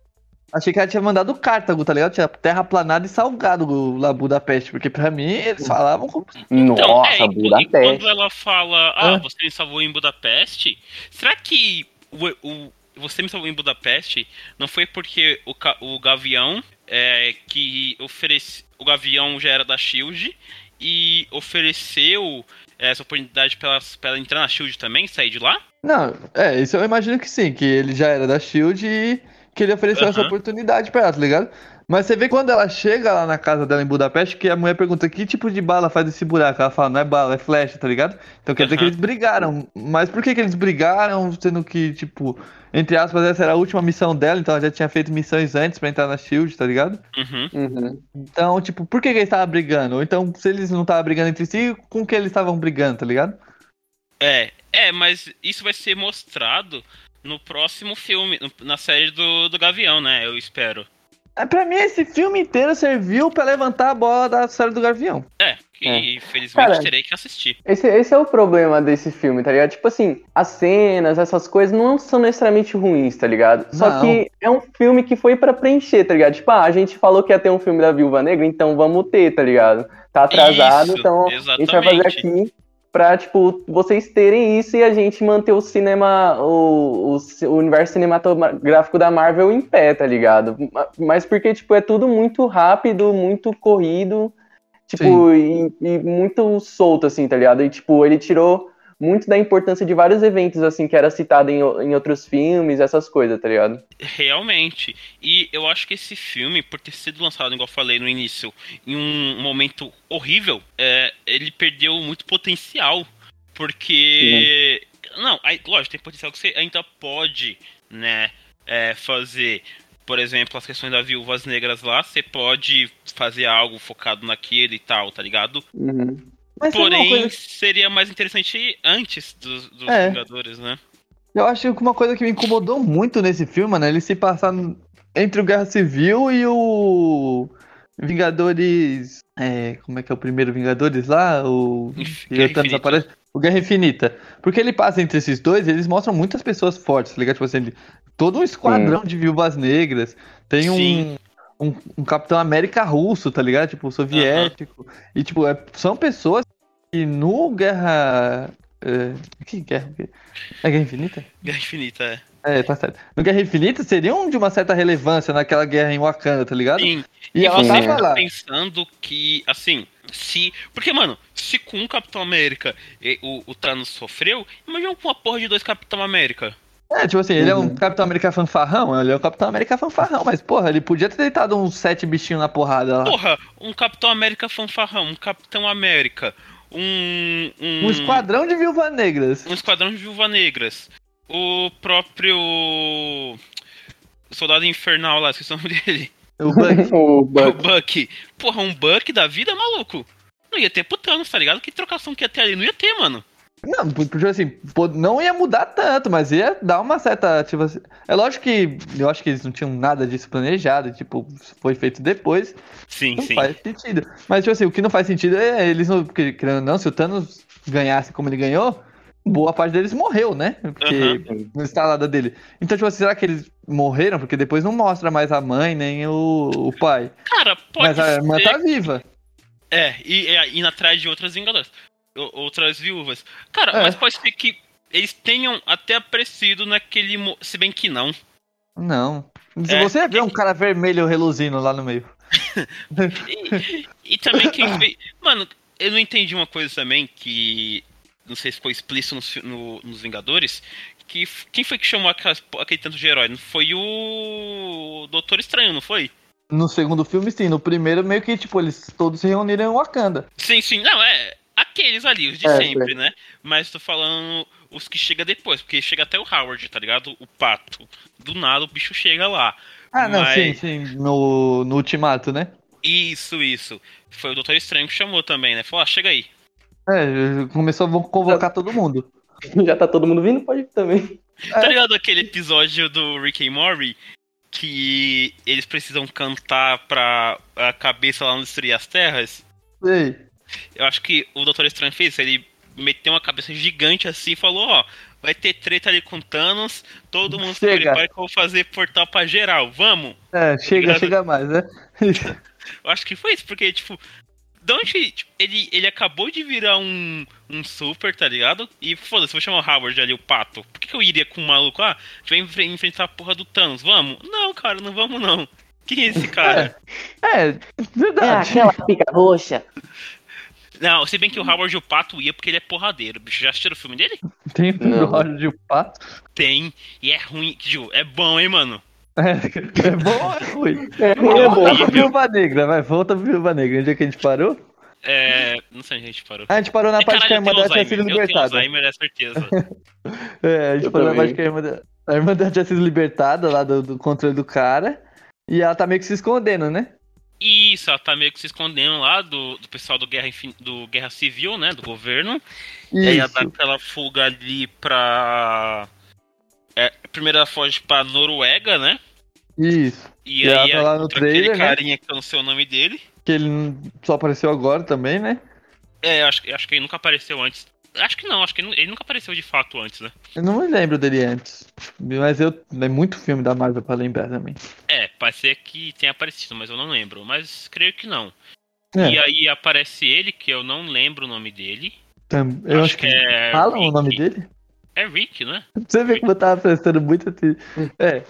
Achei que ela tinha mandado Cartago, tá ligado? Tinha terraplanado e salgado lá Budapeste. Porque pra mim, eles falavam como. Então, Nossa, é, e, e Budapeste. quando ela fala, ah, Ah. você me salvou em Budapeste, será que o, o- você me salvou em Budapeste não foi porque o, o Gavião é, que oferece. O Gavião já era da Shield e ofereceu essa oportunidade pra ela, entrar na Shield também, sair de lá? Não, é, isso eu imagino que sim, que ele já era da Shield e, que ele ofereceu essa oportunidade pra ela, tá ligado? Mas você vê quando ela chega lá na casa dela em Budapeste, que a mulher pergunta que tipo de bala faz esse buraco. Ela fala, não é bala, é flecha, tá ligado? Então quer dizer que eles brigaram. Mas por que, que eles brigaram, sendo que, tipo, entre aspas, essa era a última missão dela, então ela já tinha feito missões antes pra entrar na Shield, tá ligado? Uhum. Uhum. Então, tipo, por que, que eles estavam brigando? Ou então, se eles não estavam brigando entre si, com que eles estavam brigando, tá ligado? É, é, mas isso vai ser mostrado no próximo filme, na série do, do Gavião, né? Eu espero. É, pra mim, esse filme inteiro serviu pra levantar a bola da série do Gavião. É, que É. infelizmente Cara, terei que assistir. Esse, esse é o problema desse filme, tá ligado? Tipo assim, as cenas, essas coisas não são necessariamente ruins, tá ligado? Só Não. que é um filme que foi pra preencher, tá ligado? Tipo, ah, a gente falou que ia ter um filme da Viúva Negra, então vamos ter, tá ligado? Tá atrasado, Isso, então a gente vai fazer exatamente. aqui pra, tipo, vocês terem isso e a gente manter o cinema, o, o, o universo cinematográfico da Marvel em pé, tá ligado? Ma- Mas porque, tipo, é tudo muito rápido, muito corrido, tipo, e, e muito solto, assim, tá ligado? E, tipo, ele tirou muito da importância de vários eventos, assim, que era citado em, em outros filmes, essas coisas, tá ligado? Realmente. E eu acho que esse filme, por ter sido lançado, igual eu falei no início, em um momento horrível, é, ele perdeu muito potencial. Porque. Não, aí, lógico, tem potencial que você ainda pode, né, é, fazer. Por exemplo, as questões das viúvas negras lá, você pode fazer algo focado naquele e tal, tá ligado? Uhum. Mas Porém, coisa seria mais interessante antes dos, dos É. Vingadores, né? Eu acho que uma coisa que me incomodou muito nesse filme, mano, é ele se passar entre o Guerra Civil e o Vingadores. É, como é que é o primeiro Vingadores lá? O. Guerra o aparece? Guerra Infinita. Porque ele passa entre esses dois e eles mostram muitas pessoas fortes, tá ligado? Tipo assim, todo um esquadrão de viúvas negras. Tem um. Sim. Um, um Capitão América russo, tá ligado? Tipo, soviético. E, tipo, é- são pessoas que no Guerra. É, que guerra? É Guerra Infinita? Guerra Infinita, é. É, tá certo. No Guerra Infinita seriam de uma certa relevância naquela guerra em Wakanda, tá ligado? Sim, E E ela você tava lá. pensando que, assim, se. Porque, mano, se com um Capitão América e- o, o Thanos sofreu, imagina com uma porra de dois Capitão América. É, tipo assim, ele é um Uhum. Capitão América fanfarrão, ele é um Capitão América fanfarrão, mas porra, ele podia ter deitado uns sete bichinhos na porrada lá. Porra, um Capitão América fanfarrão, um Capitão América, um. Um, Um esquadrão de viúvas negras. um esquadrão de viúva negras. O próprio. Soldado Infernal lá, esqueci o nome dele. O Buck. o [LAUGHS] O Buck. Buck. Porra, um Buck da vida, maluco. Não ia ter pro Thanos, tá ligado? Que trocação que ia ter ali? Não ia ter, mano. Não, porque assim, não ia mudar tanto, mas ia dar uma certa. Tipo assim, é lógico que eu acho que eles não tinham nada disso planejado, tipo, foi feito depois. Sim, Não sim. faz sentido. Mas, tipo assim, o que não faz sentido é eles não. Porque, querendo ou não, se o Thanos ganhasse como ele ganhou, boa parte deles morreu, né? Porque Aham. no instalada dele. Então, tipo assim, será que eles morreram? Porque depois não mostra mais a mãe nem o, o pai. Cara, pode Mas a irmã ser tá viva. É, e, e indo atrás de outras vingadoras. Outras viúvas. Cara, É. mas pode ser que eles tenham até aparecido naquele. mo- Se bem que não. Não. Se É, você vê um cara vermelho reluzindo lá no meio. [LAUGHS] E, e também quem fez. Mano, eu não entendi uma coisa também que. Não sei se ficou explícito nos, no- nos Vingadores. Que, quem foi que chamou aquelas- aquele tanto de herói? Não foi o Doutor Estranho, não foi? No segundo filme, sim. No primeiro, meio que, tipo, eles todos se reuniram em Wakanda. Sim, sim, não, é. Aqueles ali, os de É, sempre, né? Mas tô falando os que chega depois, porque chega até o Howard, tá ligado? O pato. Do nada o bicho chega lá. Ah, não, Mas- sim, sim. No, no Ultimato, né? Isso, isso. Foi o Doutor Estranho que chamou também, né? Falou, ah, chega aí. É, começou a convocar todo mundo. [LAUGHS] Já tá todo mundo vindo? Pode ir também. Tá ligado aquele episódio do Rick and Morty que eles precisam cantar pra a cabeça lá não destruir as terras? Sei. Eu acho que o Doutor Estranho fez isso. Ele meteu uma cabeça gigante assim e falou: Ó, vai ter treta ali com Thanos. Todo mundo se Chega. prepara que eu vou fazer portal pra geral. Vamos? É, chega, Obrigado. chega mais, né? [LAUGHS] Eu acho que foi isso, porque, tipo. De onde tipo, ele, ele acabou de virar um, um super, tá ligado? E foda-se, vou chamar o Howard ali, o pato. Por que, que eu iria com um maluco? Ah, vem enfre- enfrentar a porra do Thanos, vamos? Não, cara, não vamos não. Quem é esse cara? [LAUGHS] É, É verdade. aquela pica roxa. [LAUGHS] Não, se bem que o Howard e o pato ia porque ele é porradeiro. Bicho, já assistiram o filme dele? Tem o Roger de Pato. Tem, e é ruim. Ju, é bom, hein, mano? É, é bom ou é ruim? É ruim, é bom. Volta pra Viúva Negra, vai, volta pra Viúva Negra. Onde é que a gente parou? É. Não sei onde a gente parou. Ah, a gente parou na É, parte que a caralho, irmã dela tinha sido Alzheimer, eu tenho libertada. Alzheimer, é certeza. [LAUGHS] É, a gente Eu parou na também. parte que a irmã, dela, a irmã dela tinha sido libertada lá do, do controle do cara. E ela tá meio que se escondendo, né? Isso, ela tá meio que se escondendo lá do, do pessoal do Guerra, do Guerra Civil, né? Do governo. E aí ela dá Isso. aquela fuga ali pra. É, primeiro ela foge pra Noruega, né? Isso. E, E ela aí tá lá no trailer, aquele né? carinha que eu não sei o nome dele. Que ele só apareceu agora também, né? É, acho, acho que ele nunca apareceu antes. Acho que não, acho que ele, nu- ele nunca apareceu de fato antes, né? Eu não me lembro dele antes. Mas eu. É muito filme da Marvel pra lembrar também. É, pode ser que tenha aparecido, mas eu não lembro. Mas creio que não. É. E aí aparece ele, que eu não lembro o nome dele. Eu acho, que. é. Fala o Rick. nome dele? É Rick, né? Você vê como eu tava prestando muito atenção. É.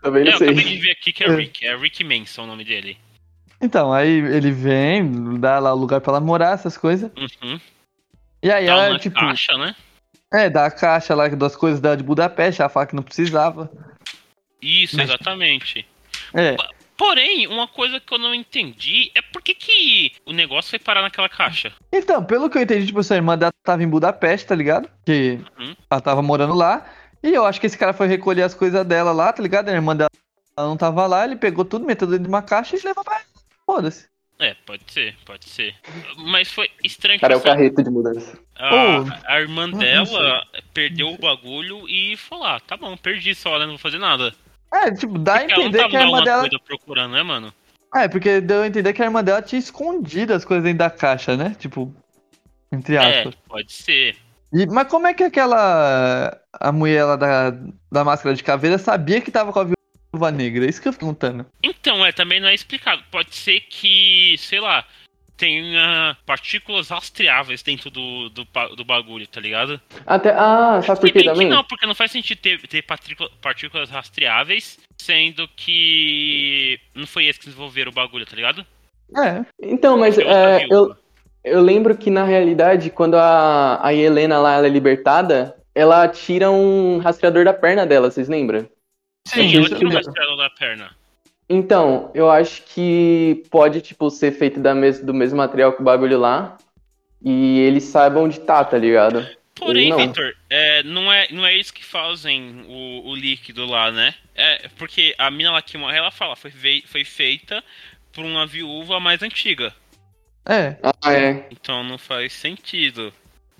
Também É, não eu sei. acabei de ver aqui que é É. Rick. É Rick Manson o nome dele. Então, aí ele vem, dá lá o lugar pra ela morar, essas coisas. Uhum. E aí Tá ela, tipo. caixa, né? É, dá a caixa lá das coisas dela de Budapeste, ela fala que não precisava. Isso, Mas- exatamente. É. Porém, uma coisa que eu não entendi é por que, que o negócio foi parar naquela caixa. Então, pelo que eu entendi, tipo, essa irmã dela tava em Budapeste, tá ligado? Que Uhum. ela tava morando lá. E eu acho que esse cara foi recolher as coisas dela lá, tá ligado? A irmã dela ela não tava lá, ele pegou tudo, meteu dentro de uma caixa e levou pra ela. Foda-se. É, pode ser, pode ser. Mas foi estranho Cara, é o carreto de mudança. a, Oh, a irmã não dela perdeu o bagulho e falou: ah, tá bom, perdi só, né? Não vou fazer nada. É, tipo, dá a Porque ela não entender que a irmã dela. coisa procurando, né, mano? É, porque deu a entender que a irmã dela tinha escondido as coisas dentro da caixa, né? Tipo, entre É, aspas. pode ser. E- mas como é que aquela. A mulher lá da, da máscara de caveira sabia que tava com a viúva negra? É isso que eu fico perguntando. Então, é, também não é explicado. Pode ser que, sei lá, tenha partículas rastreáveis dentro do, do, do bagulho, tá ligado? Até, ah, sabe por que também? não, porque não faz sentido ter, ter partícula- partículas rastreáveis, sendo que não foi eles que desenvolveram o bagulho, tá ligado? É. Então, mas outra é, eu, eu lembro que na realidade, quando a, a Helena lá ela é libertada, ela tira um rastreador da perna dela, vocês lembram? Sim, isso ela eu lembro. rastreador da perna. Então, eu acho que pode, tipo, ser feito da mes do mesmo material que o bagulho lá. E eles saibam onde tá, tá ligado? Porém, Não. Victor, é, não, é, não é eles que fazem o, o líquido lá, né? É, porque a mina lá que morre, ela fala, foi, foi feita por uma viúva mais antiga. É. Ah, é. Então não faz sentido.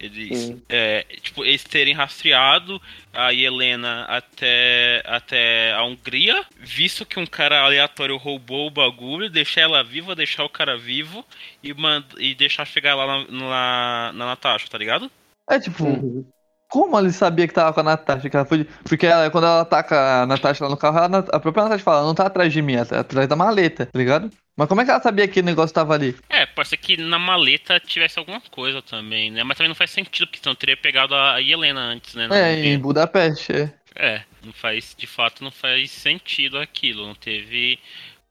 Eles, é, tipo, eles terem rastreado a Helena até, até a Hungria, visto que um cara aleatório roubou o bagulho, deixar ela viva, deixar o cara vivo e, mand e deixar chegar lá na, na, na Natasha, tá ligado? É tipo, Uhum. como ele sabia que tava com a Natasha? Que ela foi... Porque ela- quando ela ataca a Natasha lá no carro, ela- a própria Natasha fala, ela não tá atrás de mim, ela tá atrás da maleta, tá ligado? Mas como é que ela sabia que o negócio tava ali? É, pode ser que na maleta tivesse alguma coisa também, né? Mas também não faz sentido, porque senão teria pegado a Helena antes, né? Não É, em Budapeste, é. É, não faz, de fato, não faz sentido aquilo. Não teve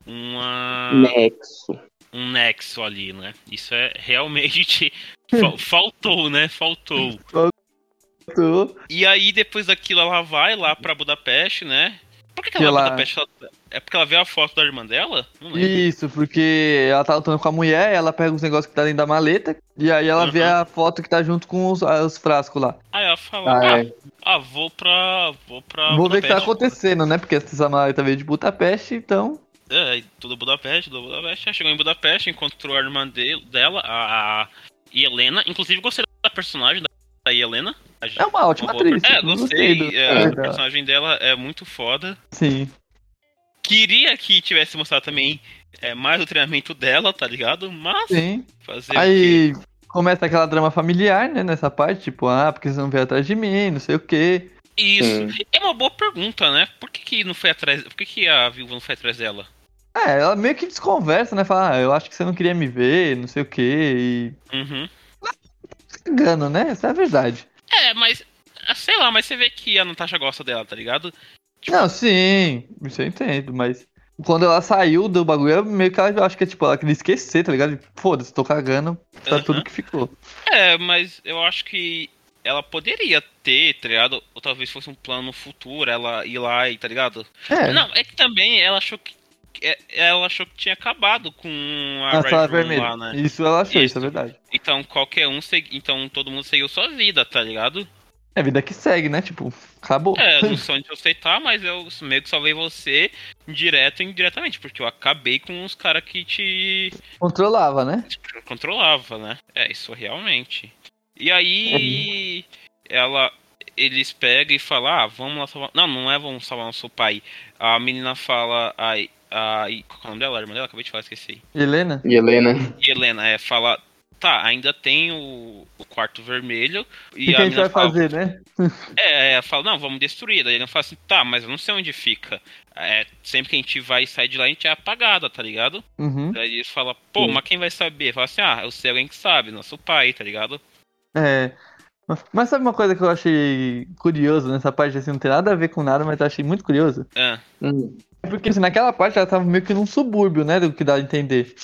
uma, Nexo. um nexo ali, né? Isso é realmente. [LAUGHS] fa- faltou, né? Faltou. Tô- E aí, depois daquilo, ela vai lá pra Budapeste, né? Por que, que ela vai ela- Budapeste? Ela- É porque ela vê a foto da irmã dela? Isso, porque ela tá lutando com a mulher, ela pega os negócios que tá dentro da maleta, e aí ela vê Uhum. a foto que tá junto com os, os frascos lá. Aí ela fala, Ah, ah, é. ah, vou pra. Vou pra. Vou ver o que tá Budapeste. acontecendo, né? Porque essa maleta veio de Budapeste, então. É, tudo Budapeste, tudo Budapeste. Aí chegou em Budapeste, encontrou a irmã de- dela, a, a Helena. Inclusive, gostei da personagem da Helena. É uma ótima per- atriz. É, gostei. do- é, é, a da- personagem dela é muito foda. Sim. Queria que tivesse mostrado também é, mais o treinamento dela, tá ligado? Mas Sim. fazer? Aí começa aquela drama familiar, né? Nessa parte, tipo, ah, porque você não veio atrás de mim, não sei o quê. Isso. É uma boa pergunta, né? Por que, que não foi atrás. Por que, que a viúva não foi atrás dela? É, ela meio que desconversa, né? Fala, ah, eu acho que você não queria me ver, não sei o quê. Uhum. E. Engano, né? Essa é a verdade. É, mas. ah, Sei lá, mas você vê que a Natasha gosta dela, tá ligado? Não, sim, isso eu entendo, mas quando ela saiu do bagulho, eu meio que ela, eu acho que é tipo, ela queria esquecer, tá ligado? Foda-se, tô cagando, tá Aham. tudo que ficou. É, mas eu acho que ela poderia ter, tá ligado? Ou talvez fosse um plano no futuro, ela ir lá e, tá ligado? É, Não, é que também ela achou que. É- Ela achou que tinha acabado com a a sala vermelha. lá, né? Isso ela achou, isso Isso. é verdade. Então qualquer um segui... Então todo mundo seguiu sua vida, tá ligado? É a vida que segue, né? Tipo, acabou. É, não sei onde você tá, mas eu meio que salvei você direto e indiretamente, porque eu acabei com os caras que te Controlava, né? controlava, né? É, isso realmente. E aí ela eles pegam e falam, ah, vamos lá salvar. Não, não é vamos salvar nosso pai. A menina fala, ai, ai, qual é o nome dela? A irmã dela? Acabei de falar, esqueci. Helena? E Helena. E Helena é, fala, tá, ainda tem o, o quarto vermelho. O E que, que a gente vai fala, fazer, né? [LAUGHS] É, ela fala, não, vamos destruir. Daí ele fala assim, tá, mas eu não sei onde fica. É, sempre que a gente vai sair de lá, a gente é apagada, tá ligado? Uhum. Daí eles falam, pô, Sim. mas quem vai saber? Fala assim, ah, eu sei alguém que sabe, nosso pai, tá ligado? É. Mas sabe uma coisa que eu achei curioso nessa parte, assim, não tem nada a ver com nada, mas eu achei muito curioso? É, Hum. É Porque assim, naquela parte ela tava meio que num subúrbio, né? Do que dá a entender.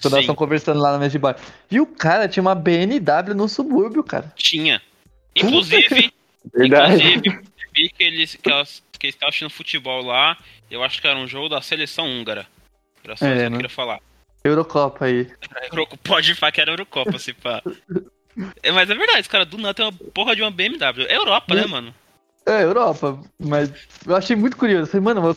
Quando elas estão conversando lá na mesa de bar. E o cara tinha uma BNW no subúrbio, cara. tinha. Inclusive, Verdade. inclusive, eu vi que eles, que, elas, que eles estavam assistindo futebol lá, eu acho que era um jogo da seleção húngara. Era só É, isso que eu né? queria falar. Eurocopa aí. Pode falar que era Eurocopa, se pá. [LAUGHS] É, mas é verdade, os caras do nada tem uma porra de uma BMW. É Europa, né, mano? É, Europa. Mas eu achei muito curioso. Falei, mano, uma,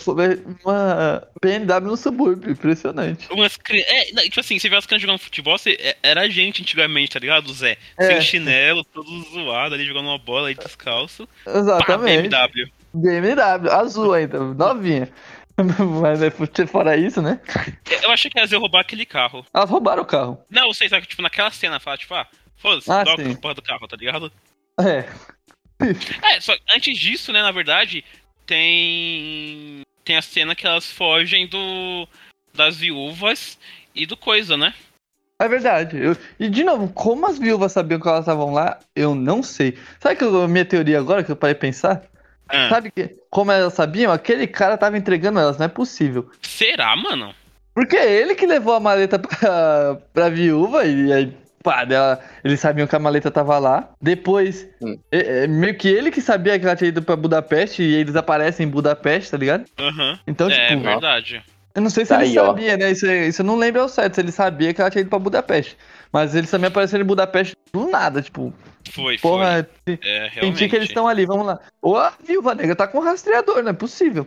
uma BMW no subúrbio. Impressionante. Umas cri... É, tipo assim, você vê as crianças jogando futebol, você... é- era a gente antigamente, tá ligado, Zé? É. Sem chinelo, todo zoado ali, jogando uma bola aí descalço. Pá, Exatamente. BMW. BMW, azul ainda, novinha. [LAUGHS] Mas é, fora isso, né? Eu achei que elas iam roubar aquele carro. Elas roubaram o carro. Não, vocês sabem que, tipo, naquela cena, fala, tipo, ah, foda-se, Ah, sim. a porra do carro, tá ligado? É. É, só antes disso, né, na verdade, tem. Tem a cena que elas fogem do. das viúvas e do coisa, né? É verdade. Eu- E de novo, como as viúvas sabiam que elas estavam lá, eu não sei. Sabe que eu- a minha teoria agora que eu parei pensar? Ah, Sabe que, como elas sabiam, aquele cara tava entregando elas, não é possível. será, mano? Porque é ele que levou a maleta pra, pra viúva e aí, pá, dela, eles sabiam que a maleta tava lá. Depois, Hum. é- é meio que ele que sabia que ela tinha ido pra Budapeste e eles aparecem em Budapeste, tá ligado? Aham. Então, é tipo, verdade. eu não sei se Tá ele aí, ó. sabia, né? Isso, é- isso eu não lembro ao certo, se ele sabia que ela tinha ido pra Budapeste. Mas eles também apareceram em Budapeste do nada, tipo, Foi, porra, foi. É, senti realmente. que eles estão ali, vamos lá. Ou a viúva negra tá com rastreador, não é possível.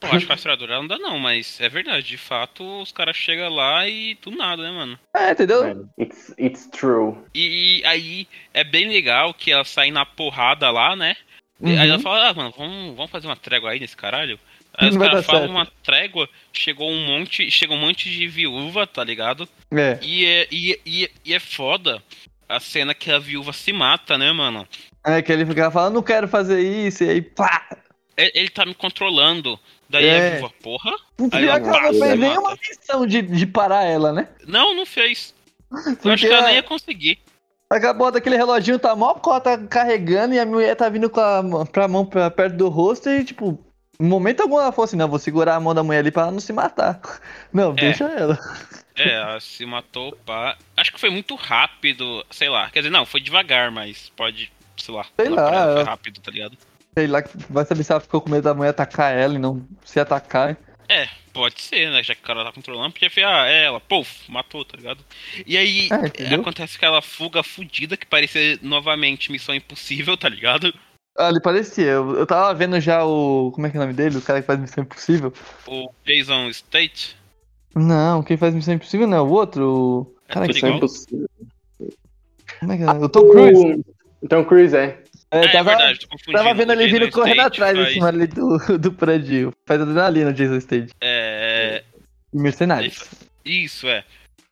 Pô, acho que a [LAUGHS] rastreadora não dá não, mas é verdade. De fato, os caras chegam lá e do nada, né, mano? É, entendeu? It's, it's true. E, aí é bem legal que elas saem na porrada lá, né? Uhum. Aí ela fala, ah, mano, vamos, vamos fazer uma trégua aí nesse caralho. [LAUGHS] Aí os caras falam certo. uma trégua, chegou um monte, chega um monte de viúva, tá ligado? É. E é, e, e, e é foda a cena que a viúva se mata, né, mano? É que ele ficava falando, não quero fazer isso, e aí, pá! Ele, ele tá me controlando. Daí É. a viúva, porra? Pior Aí ela que ela não fez nenhuma missão de, de parar ela, né? Não, não fez. Eu acho Porque que ela nem ia conseguir. acabou daquele reloginho, tá mó cota carregando e a mulher tá vindo com a mão, pra mão pra perto do rosto e, tipo, em momento algum ela falou assim, não, vou segurar a mão da mulher ali pra ela não se matar. [LAUGHS] Não, deixa ela. É, ela se matou, pá. Acho que foi muito rápido, sei lá. Quer dizer, não, foi devagar, mas pode, sei lá. Sei lá, Foi rápido, tá ligado? Sei lá, vai saber se ela ficou com medo da mulher atacar ela e não se atacar. É, pode ser, né? Já que o cara tá controlando, porque foi, ah, é ela, puf, matou, tá ligado? E aí É, acontece aquela fuga fudida que parecia novamente missão impossível, tá ligado? Ah, ele parecia, eu, eu tava vendo já o. Como é que é o nome dele? O cara que faz Missão Impossível. O Jason State. Não, quem faz Missão Impossível não é o outro. o- É Cara, é igual. impossível. como é que é? O Tom Cruise. O Tom Cruise, é. É, É, é tava, verdade, tô confundindo. tava vendo ele vindo correndo atrás em cima ali do, [LAUGHS] do prédio. Faz adrenalina o Jason Stage. É. Mercenários. Isso, é.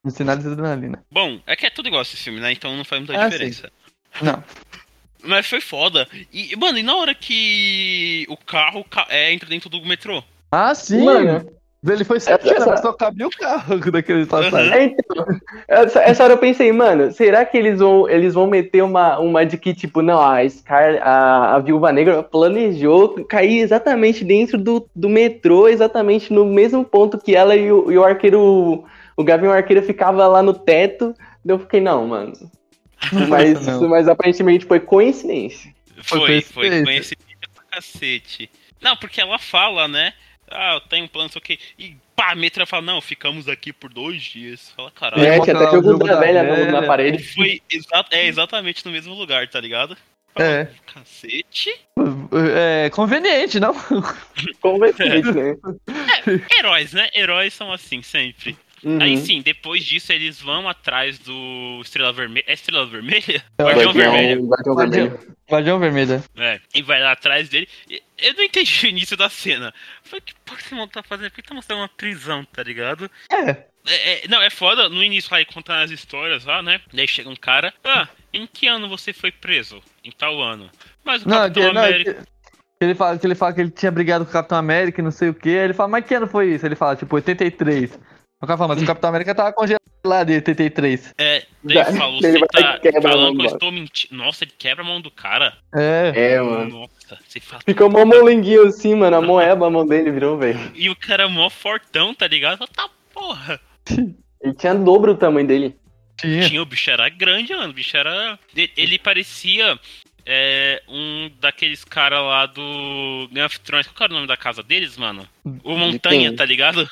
Mercenários e adrenalina. Bom, é que é tudo igual esse filme, né? Então não faz muita Ah, diferença. Não. [LAUGHS] Mas foi foda. E, mano, e na hora que o carro ca- é, entra dentro do metrô? Ah, sim! Mano, Ele foi certinho, essa- só cabia o carro [LAUGHS] daquele passagem. É, então, essa, essa hora eu pensei, mano, será que eles vão, eles vão meter uma, uma de que, tipo, não, a Scar, a, a Viúva Negra planejou cair exatamente dentro do, do metrô, exatamente no mesmo ponto que ela e o, e o arqueiro, o Gavião Arqueiro ficava lá no teto. Daí Eu fiquei, não, mano. Mas, Não. mas aparentemente foi coincidência. Foi, Foi foi coincidência. coincidência pra cacete. Não, porque ela fala, né? Ah, eu tenho um plano, não sei o quê. E pá, a Metra fala, não, ficamos aqui por dois dias. Fala, caralho. É, mostra tinha até jogo jogo da da velha velha. na parede. Foi exa é exatamente no mesmo lugar, tá ligado? É. Cacete. É conveniente, não? [LAUGHS] Conveniente, né? Heróis, né? Heróis são assim, sempre. Uhum. Aí sim, depois disso eles vão atrás do Estrela Vermelha. É Estrela Vermelha? É [LAUGHS] o Guardião Vermelho. Guardião Vermelho. Guardião Vermelho. É, e vai lá atrás dele. Eu não entendi o início da cena. Falei, que porra esse mano tá fazendo? Por que tá mostrando uma prisão, tá ligado? É. É, é, não, é foda, no início lá, contando as histórias lá, né? Daí chega um cara, ah, em que ano você foi preso? Em tal ano. Mas o Não, Capitão que, não, América. que- que ele fala, que ele fala que ele tinha brigado com o Capitão América e não sei o que. Ele fala, mas que ano foi isso? Ele fala, tipo, 83. O cara fala, mas o Capitão América tava congelado lá de 83. É, ele falou, ele você tá falando que eu estou mentindo. Nossa, ele quebra a mão do cara. É. É, mano. Nossa, você fala. Ficou mó molenguinho assim, mano. A moeba, a mão dele virou, velho. E o cara é mó fortão, tá ligado? Fala, Tá porra. Ele tinha dobro o tamanho dele. Tinha. Tinha, o bicho era grande, mano. O bicho era. Ele, parecia é, um daqueles caras lá do Game of Thrones. Qual era o nome da casa deles, mano? O Montanha, tá ligado?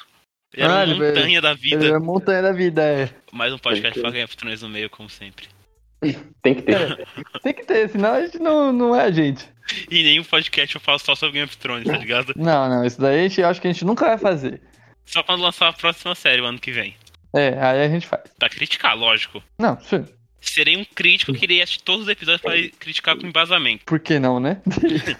Ele era Ah, ele- Montanha da Ele vida. é a montanha da vida, é. Mais um podcast pra Game of Thrones no meio, como sempre. Tem que ter. [LAUGHS] Tem que ter, senão a gente não, não é a gente. E nenhum podcast eu falo só sobre Game of Thrones, tá ligado? [LAUGHS] Não, não, isso daí a gente, eu acho que a gente nunca vai fazer. Só quando lançar a próxima série, o ano que vem. É, aí a gente faz. Pra criticar, lógico. Não, sim. Serei um crítico que irei assistir todos os episódios pra criticar com embasamento. por que não, né? [LAUGHS]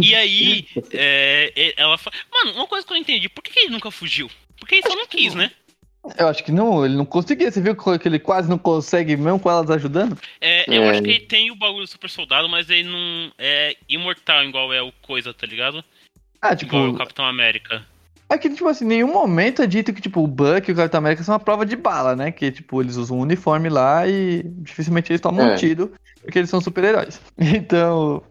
E aí, é, é, ela fala. Mano, uma coisa que eu não entendi, por que ele nunca fugiu? Porque só não quis, né? Eu acho que não, ele não conseguia. Você viu que ele quase não consegue, mesmo com elas ajudando? É, eu É. acho que ele tem o bagulho do super soldado, mas ele não é imortal igual é o coisa, tá ligado? Ah, tipo, Igual é o Capitão América. é que, tipo assim, em nenhum momento é dito que, tipo, o Buck e o Capitão América são uma prova de bala, né? Que, tipo, eles usam um uniforme lá e dificilmente eles tomam É. um tiro, porque eles são super-heróis. [LAUGHS] Então,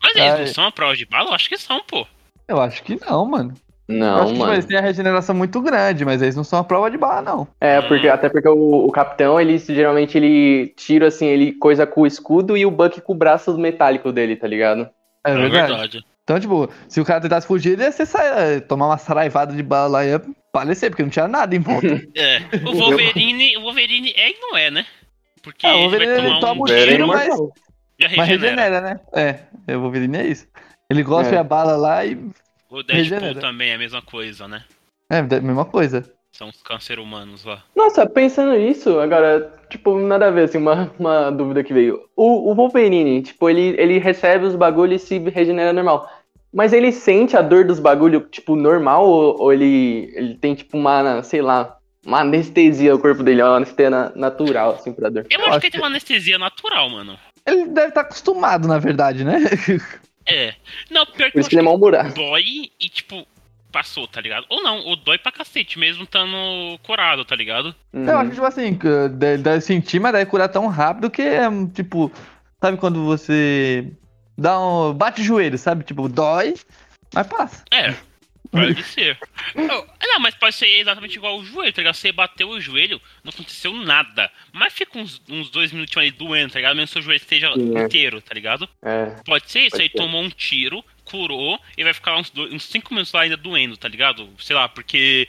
Mas eles não são a prova de bala? Eu acho que são, pô. eu acho que não, mano. Eu Não, acho que tipo, mano. eles têm a regeneração muito grande, mas eles não são a prova de bala, não. É, porque, até porque o, o capitão, ele geralmente ele tira assim, ele coisa com o escudo e o Buck com o braço metálico dele, tá ligado? É, verdade. Então, tipo, se o cara tentasse fugir, ele ia ser, sa- tomar uma saraivada de bala lá e ia falecer, porque não tinha nada em volta. [LAUGHS] É. O Wolverine, o Wolverine é e não é, né? Porque Ah, o ele Wolverine, ele toma um um tiro mas- Mas regenera. né? É, vou ver é isso. Ele gosta É. a bala lá e. O Deadpool Regenera. também é a mesma coisa, né? É, da- mesma coisa. São os câncer humanos lá. Nossa, pensando nisso, agora, tipo, nada a ver, assim, uma, uma dúvida que veio. O, o Wolverine, tipo, ele, ele recebe os bagulhos e se regenera normal. Mas ele sente a dor dos bagulhos, tipo, normal? Ou, ou ele, ele tem, tipo, uma, sei lá, uma anestesia no corpo dele, uma anestesia na- natural, assim, pra dor? Eu Eu acho acho que ele tem uma anestesia natural, mano. Ele deve estar acostumado, na verdade, né? [LAUGHS] É. Não, pior que Por eu isso que ele é mal-humorado. que dói e, tipo, passou, tá ligado? Ou não, ou dói pra cacete, mesmo estando curado, tá ligado? Uhum. Eu acho que, tipo assim, deve, deve sentir, mas deve curar tão rápido que é, tipo, sabe quando você dá um. bate o joelho, sabe? Tipo, dói, mas passa. É. Pode ser. Não, Não, mas pode ser exatamente igual o joelho, tá ligado? Você bateu o joelho, não aconteceu nada. Mas fica uns, uns dois minutinhos ali doendo, tá ligado? Mesmo que seu joelho esteja Sim, é. inteiro, tá ligado? É. Pode ser isso, Pode aí ser. tomou um tiro, curou, e vai ficar uns, dois, uns cinco minutos lá ainda doendo, tá ligado? Sei lá, porque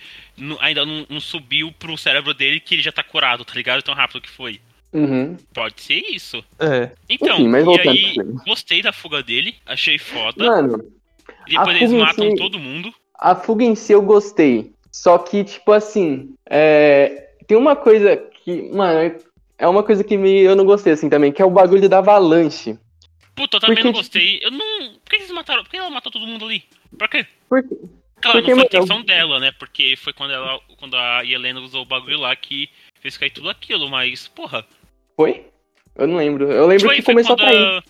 ainda não, não subiu pro cérebro dele que ele já tá curado, tá ligado? Tão rápido que foi. Uhum. Pode ser isso. É. Então, Enfim, mas e aí, gostei da fuga dele, achei foda. Mano, e depois eles matam si- todo mundo. A fuga em si eu gostei. Só que, tipo assim, é, tem uma coisa que. Mano, é uma coisa que me, eu não gostei assim também, que é o bagulho da avalanche. Puta, eu também Porque, não gostei. Eu não. Por que eles mataram? Por que ela matou todo mundo ali? Pra quê? Porque, Claro, Porque, não foi a intenção eu- dela, né? Porque foi quando ela. Quando a Helena usou o bagulho lá que fez cair tudo aquilo, mas, porra. foi? Eu não lembro. Eu lembro Foi, que foi começou a cair. a,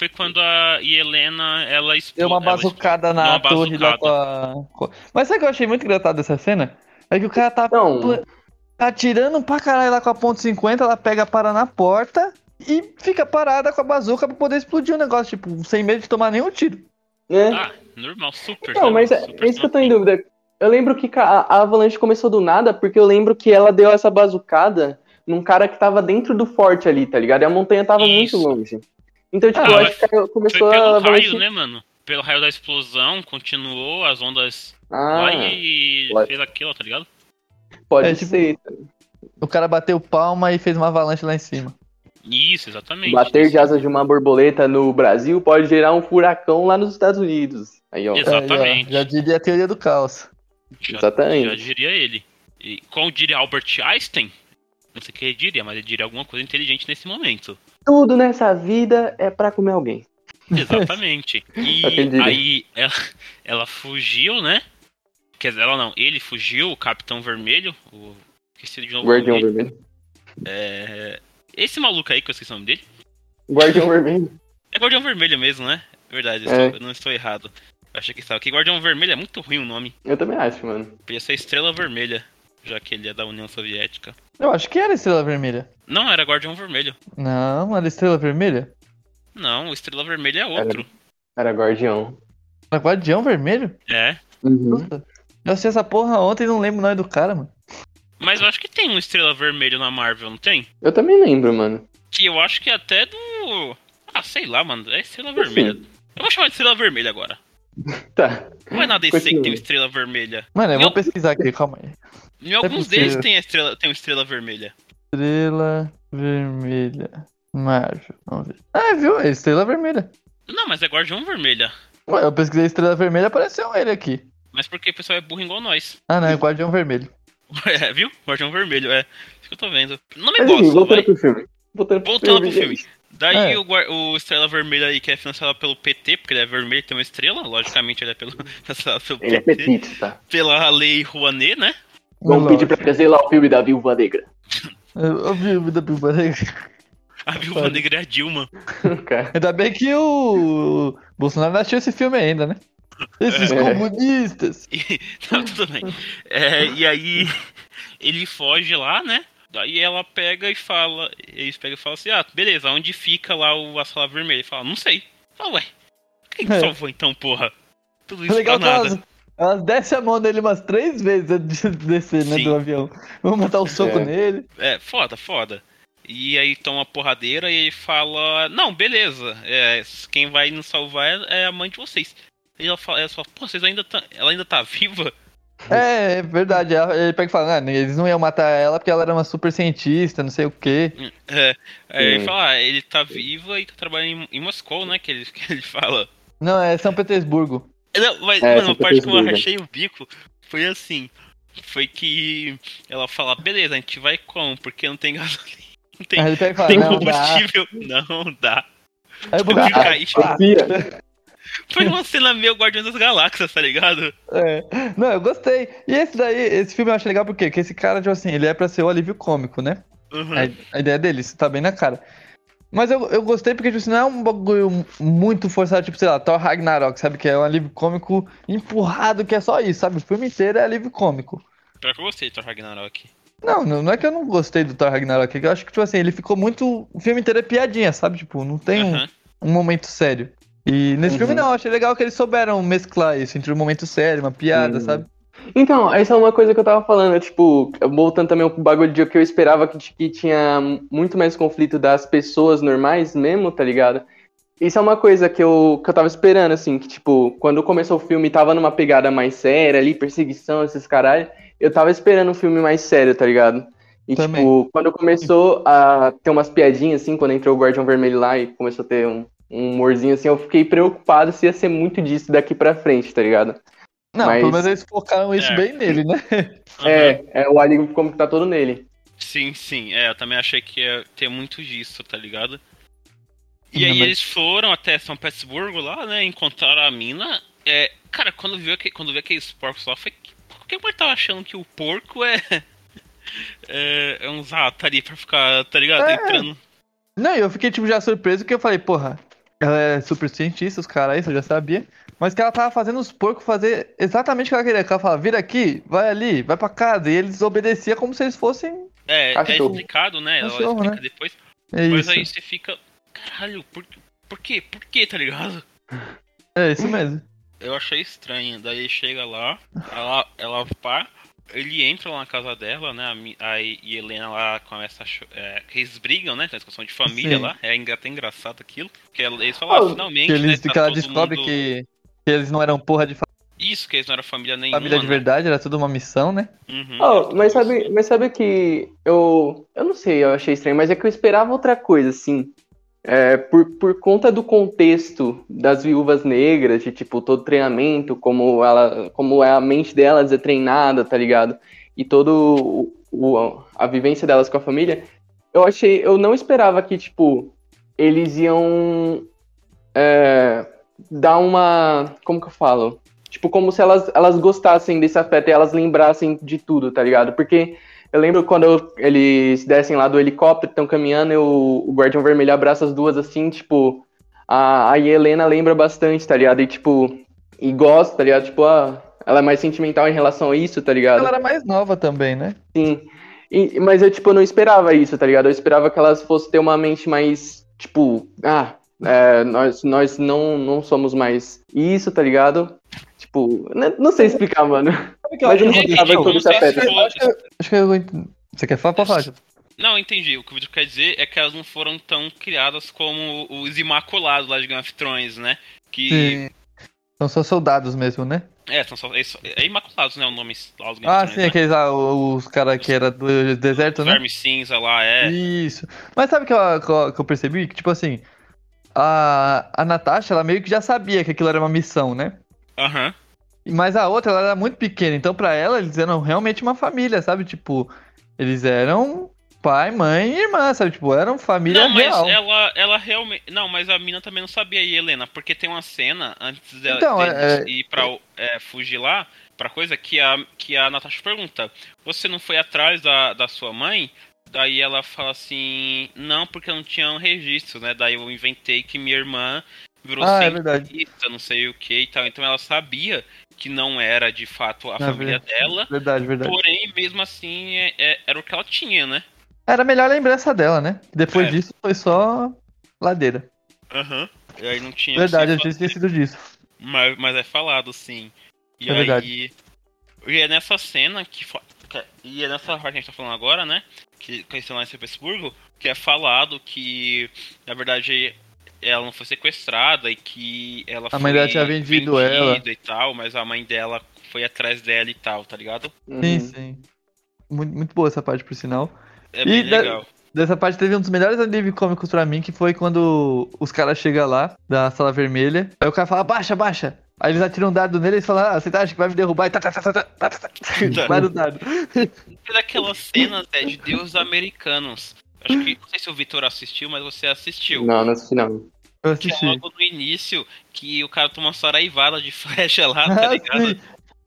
Foi quando a Helena ela Deu explodiu. uma bazucada na Deu uma torre lá com bazucada. a. com- Mas sabe o que eu achei muito engraçado dessa cena? É que o cara tá Não, atirando pra caralho lá com a ponto .50, ela pega, para na porta e fica parada com a bazuca pra poder explodir o negócio, tipo, sem medo de tomar nenhum tiro. né? Ah, normal, super. Não, mas é, super é isso que eu tô em dúvida. Eu lembro que a a Avalanche começou do nada, porque eu lembro que ela deu essa bazucada num cara que tava dentro do forte ali, tá ligado? E a montanha tava Isso. muito longe. Então, tipo, Ah, eu acho que começou pelo a raio, avalanche- né, mano? Pelo raio da explosão, continuou as ondas Ah, lá e pode. fez aquilo, tá ligado? pode É, tipo, ser. O cara bateu palma e fez uma avalanche lá em cima. Isso, exatamente. Bater de asas de uma borboleta no Brasil pode gerar um furacão lá nos Estados Unidos. Aí, ó. Exatamente. Aí, ó, já diria a teoria do caos. Já, Exatamente. já diria ele. E como diria Albert Einstein, não sei o que ele diria, mas ele diria alguma coisa inteligente nesse momento. Tudo nessa vida é pra comer alguém. Exatamente. [LAUGHS] E aí ela, ela fugiu, né? Quer dizer, ela não, ele fugiu, o Capitão Vermelho, o. Esqueci de novo. Guardião dele. vermelho. É, Esse maluco aí, que eu esqueci o nome dele. Guardião vermelho. É Guardião Vermelho mesmo, né? Verdade, eu É. estou- eu não estou errado. Eu achei que estava aqui. Guardião Vermelho é muito ruim o nome. Eu também acho, mano. Podia ser Estrela Vermelha, já que ele é da União Soviética. Eu acho que era Estrela Vermelha. Não, era Guardião Vermelho. Não, era Estrela Vermelha? Não, Estrela Vermelha é outro. Era Guardião. Era Guardião Vermelho? É. Uhum. Eu assisti essa porra ontem e não lembro o nome do cara, mano. Mas eu acho que tem um Estrela Vermelho na Marvel, não tem? Eu também lembro, mano. Que eu acho que é até do. Ah, sei lá, mano. É Estrela. Vermelha. Eu vou chamar de Estrela Vermelha agora. [LAUGHS] Tá. Não é na DC que Continua. tem uma Estrela Vermelha. Mano, eu Meu- vou pesquisar aqui, calma aí. Em alguns possível. deles tem, a estrela, tem uma Estrela Vermelha. Estrela Vermelha. Marvel. Vamos ver. Ah, viu? É Estrela Vermelha. Não, mas é Guardião Vermelha. Ué, eu pesquisei Estrela Vermelha apareceu ele aqui. Mas porque o pessoal é burro igual nós. Ah, não, é Guardião Vermelho. [LAUGHS] É, viu? Guardião Vermelho, é. Isso que eu tô vendo. Não me gosto, voltando pro filme. Voltando pro filme. Filme. Daí É. o, o Estrela Vermelha aí, que é financiado pelo PT, porque ele é vermelho e tem uma estrela, logicamente ele é pelo, [LAUGHS] financiado pelo Ele é PT, petista. pela lei Rouanet, né? Vamos pedir pra trazer lá o filme da Viúva Negra. Vi o da Pipa Negra. A viúva Pode. negra é a Dilma. Cara, Ainda bem que o Bolsonaro não achou esse filme ainda, né? Esses É. comunistas. [LAUGHS] E, tá, tudo bem. É, e aí ele foge lá, né? Daí ela pega e fala. Eles pegam e falam assim: Ah, beleza, onde fica lá o, a sala vermelha? Ele fala, não sei. Fala, ué, quem que É. salvou então, porra? Tudo isso Legal pra que nada. elas, elas descem a mão dele umas três vezes antes de [LAUGHS] descer, né, Sim. do avião. Vamos matar um soco É. nele. É, foda, foda. E aí toma uma porradeira e ele fala: Não, beleza, é, quem vai nos salvar é, é a mãe de vocês. E ela fala, ela fala, pô, vocês ainda tá, ela ainda tá [LAUGHS] viva? É, é verdade. Ela- Ele pega e fala, ah, eles não iam matar ela porque ela era uma super cientista, não sei o quê. É, aí ele fala, ah, ele tá viva e tá trabalhando em, Moscou, né? Que ele, que ele fala. Não, é São Petersburgo. Não, mas, É, mano, a parte que eu rachei o bico foi assim. Foi que ela fala, beleza, a gente vai como? Porque não tem gasolina. [LAUGHS] Não tem, Aí ele pega e fala, tem não, dá. combustível. [LAUGHS] Não dá. Aí o Tipo, Bolsonaro- fica aí, tipo. Foi uma cena meio Guardiões das Galáxias, tá ligado? É. Não, eu gostei. E esse daí, esse filme eu acho legal porque que esse cara, tipo assim, ele é pra ser o alívio cômico, né? Uhum. A, a ideia dele, isso tá bem na cara. Mas eu, eu gostei porque, tipo assim, não é um bagulho muito forçado, tipo, sei lá, Thor Ragnarok, sabe? Que é um alívio cômico empurrado, que é só isso, sabe? O filme inteiro é alívio cômico. Pior que eu gostei de Thor Ragnarok. Não, não, é que eu não gostei do Thor Ragnarok, é que eu acho que, tipo assim, ele ficou muito. O filme inteiro é piadinha, sabe? Tipo, não tem um, Aham. um momento sério. E nesse Uhum. filme não, achei legal que eles souberam mesclar isso entre um momento sério, uma piada, Uhum. sabe? Então, essa é uma coisa que eu tava falando, tipo, voltando também pro bagulho de que eu esperava que, que tinha muito mais conflito das pessoas normais mesmo, tá ligado? Isso é uma coisa que eu, que eu tava esperando, assim, que, tipo, quando começou o filme tava numa pegada mais séria ali, perseguição, esses caralho, eu tava esperando um filme mais sério, tá ligado? E, Também. tipo, quando começou a ter umas piadinhas, assim, quando entrou o Guardião Vermelho lá e começou a ter um, um humorzinho, assim, eu fiquei preocupado se ia ser muito disso daqui pra frente, tá ligado? Não, Mas- pelo menos eles focaram isso É. bem nele, né? Aham. [LAUGHS] É, é, o alívio como que tá todo nele. Sim, sim. É, eu também achei que ia ter muito disso, tá ligado? E aí eles foram até São Petersburgo lá, né? Encontraram a mina. É, cara, quando viu, quando viu aqueles porcos lá, foi. Por que eu tava achando que o porco é. [LAUGHS] É, é uns ratos ali pra ficar, tá ligado? É. Entrando. Não, e eu fiquei, tipo, já surpreso que eu falei, porra, ela é super cientista, os caras isso, eu já sabia. Mas que ela tava fazendo os porcos fazer exatamente o que ela queria. Que ela falava, vira aqui, vai ali, vai pra casa. E eles obedeciam como se eles fossem. É, é Cachorro. explicado, né? Ela Cachorro, explica né? depois. É Mas isso. aí você fica. Caralho, por, por quê? Por quê, tá ligado? É isso mesmo. Eu achei estranho. Daí chega lá, ela, ela pá, ele entra lá na casa dela, né? A, a Helena lá começa a. É, eles brigam, né? Tem discussão de família Sim. lá. É até engraçado aquilo. Que eles falam, oh, finalmente. Que, eles, né, tá que ela descobre mundo... que, que, eles não eram porra de Isso, que eles não eram família nenhuma. Família de né? verdade, era tudo uma missão, né? Uhum, oh, mas sabe, mas sabe que eu. Eu não sei, eu achei estranho, mas é que eu esperava outra coisa, assim. É, por, por conta do contexto das viúvas negras, de tipo, todo treinamento, como ela, como é a mente delas é treinada, tá ligado? E todo o, a vivência delas com a família, eu achei, eu não esperava que, tipo, eles iam é, dar uma, como que eu falo? Tipo, como se elas, elas gostassem desse afeto e elas lembrassem de tudo, tá ligado? Porque eu lembro quando eu, eles descem lá do helicóptero, estão caminhando, e o, Guardião Vermelho abraça as duas assim, tipo. A, a Helena lembra bastante, tá ligado? E tipo, e gosta, tá ligado? Tipo, ah, ela é mais sentimental em relação a isso, tá ligado? Ela era mais nova também, né? Sim. E, mas eu, tipo, não esperava isso, tá ligado? Eu esperava que elas fossem ter uma mente mais, tipo, ah, é, nós, nós não, não somos mais isso, tá ligado? Tipo, não sei explicar, mano. Mas eu não gostava todo esse afeto. Acho que eu. Você quer falar? Pode falar. Não, entendi. O que o vídeo quer dizer é que elas não foram tão criadas como os Imaculados lá de Game of Thrones, né? Que. Sim. São só soldados mesmo, né? É, são só. É, é Imaculados, né? O nome lá dos Game Ah, sim, né? aqueles lá, os caras que era do deserto, né? Verme cinza lá, é. Isso. Mas sabe o que, eu, que eu percebi? Que, tipo assim, a, a Natasha, ela meio que já sabia que aquilo era uma missão, né? Aham. Uhum. Mas a outra, ela era muito pequena, então para ela eles eram realmente uma família, sabe? Tipo, eles eram pai, mãe e irmã, sabe? Tipo, eram família não, mas real. ela, ela realmente... Não, mas a mina também não sabia aí, Helena, porque tem uma cena antes dela então, é... ir pra é, fugir lá, pra coisa, que a, que a Natasha pergunta, você não foi atrás da, da sua mãe? Daí ela fala assim, não, porque não tinha um registro, né? Daí eu inventei que minha irmã virou ah, é não sei o que e tal. Então ela sabia que não era de fato a é família dela. Verdade, verdade. Porém, mesmo assim, é, é, era o que ela tinha, né? Era a melhor lembrança dela, né? Depois é. disso foi só ladeira. Aham. Uhum. E aí não tinha. Verdade, eu tinha esquecido disso. Mas, mas é falado, sim. E é aí. Verdade. E é nessa cena que. E é nessa parte que a gente tá falando agora, né? Que aconteceu lá em São Petersburgo, que é falado que, na verdade, ela não foi sequestrada e que ela a mãe dela tinha vendido ela e tal, mas a mãe dela foi atrás dela e tal, tá ligado? Sim, uhum. sim. Muito, muito boa essa parte, por sinal. É bem e legal. Da, dessa parte teve um dos melhores alívio cômicos pra mim, que foi quando os caras chegam lá, da sala vermelha, aí o cara fala, baixa, baixa. Aí eles atiram um dado nele e falam, ah, você acha que vai me derrubar? E tá, tá, tá, tá, tá, tá, tá. Vai no dado. Daquelas cenas, é, de deuses americanos. Acho que, não sei se o Vitor assistiu, mas você assistiu. Não, não assisti não. Eu assisti. Que é logo no início, que o cara toma uma saraivada de [LAUGHS] flecha lá, tá ligado?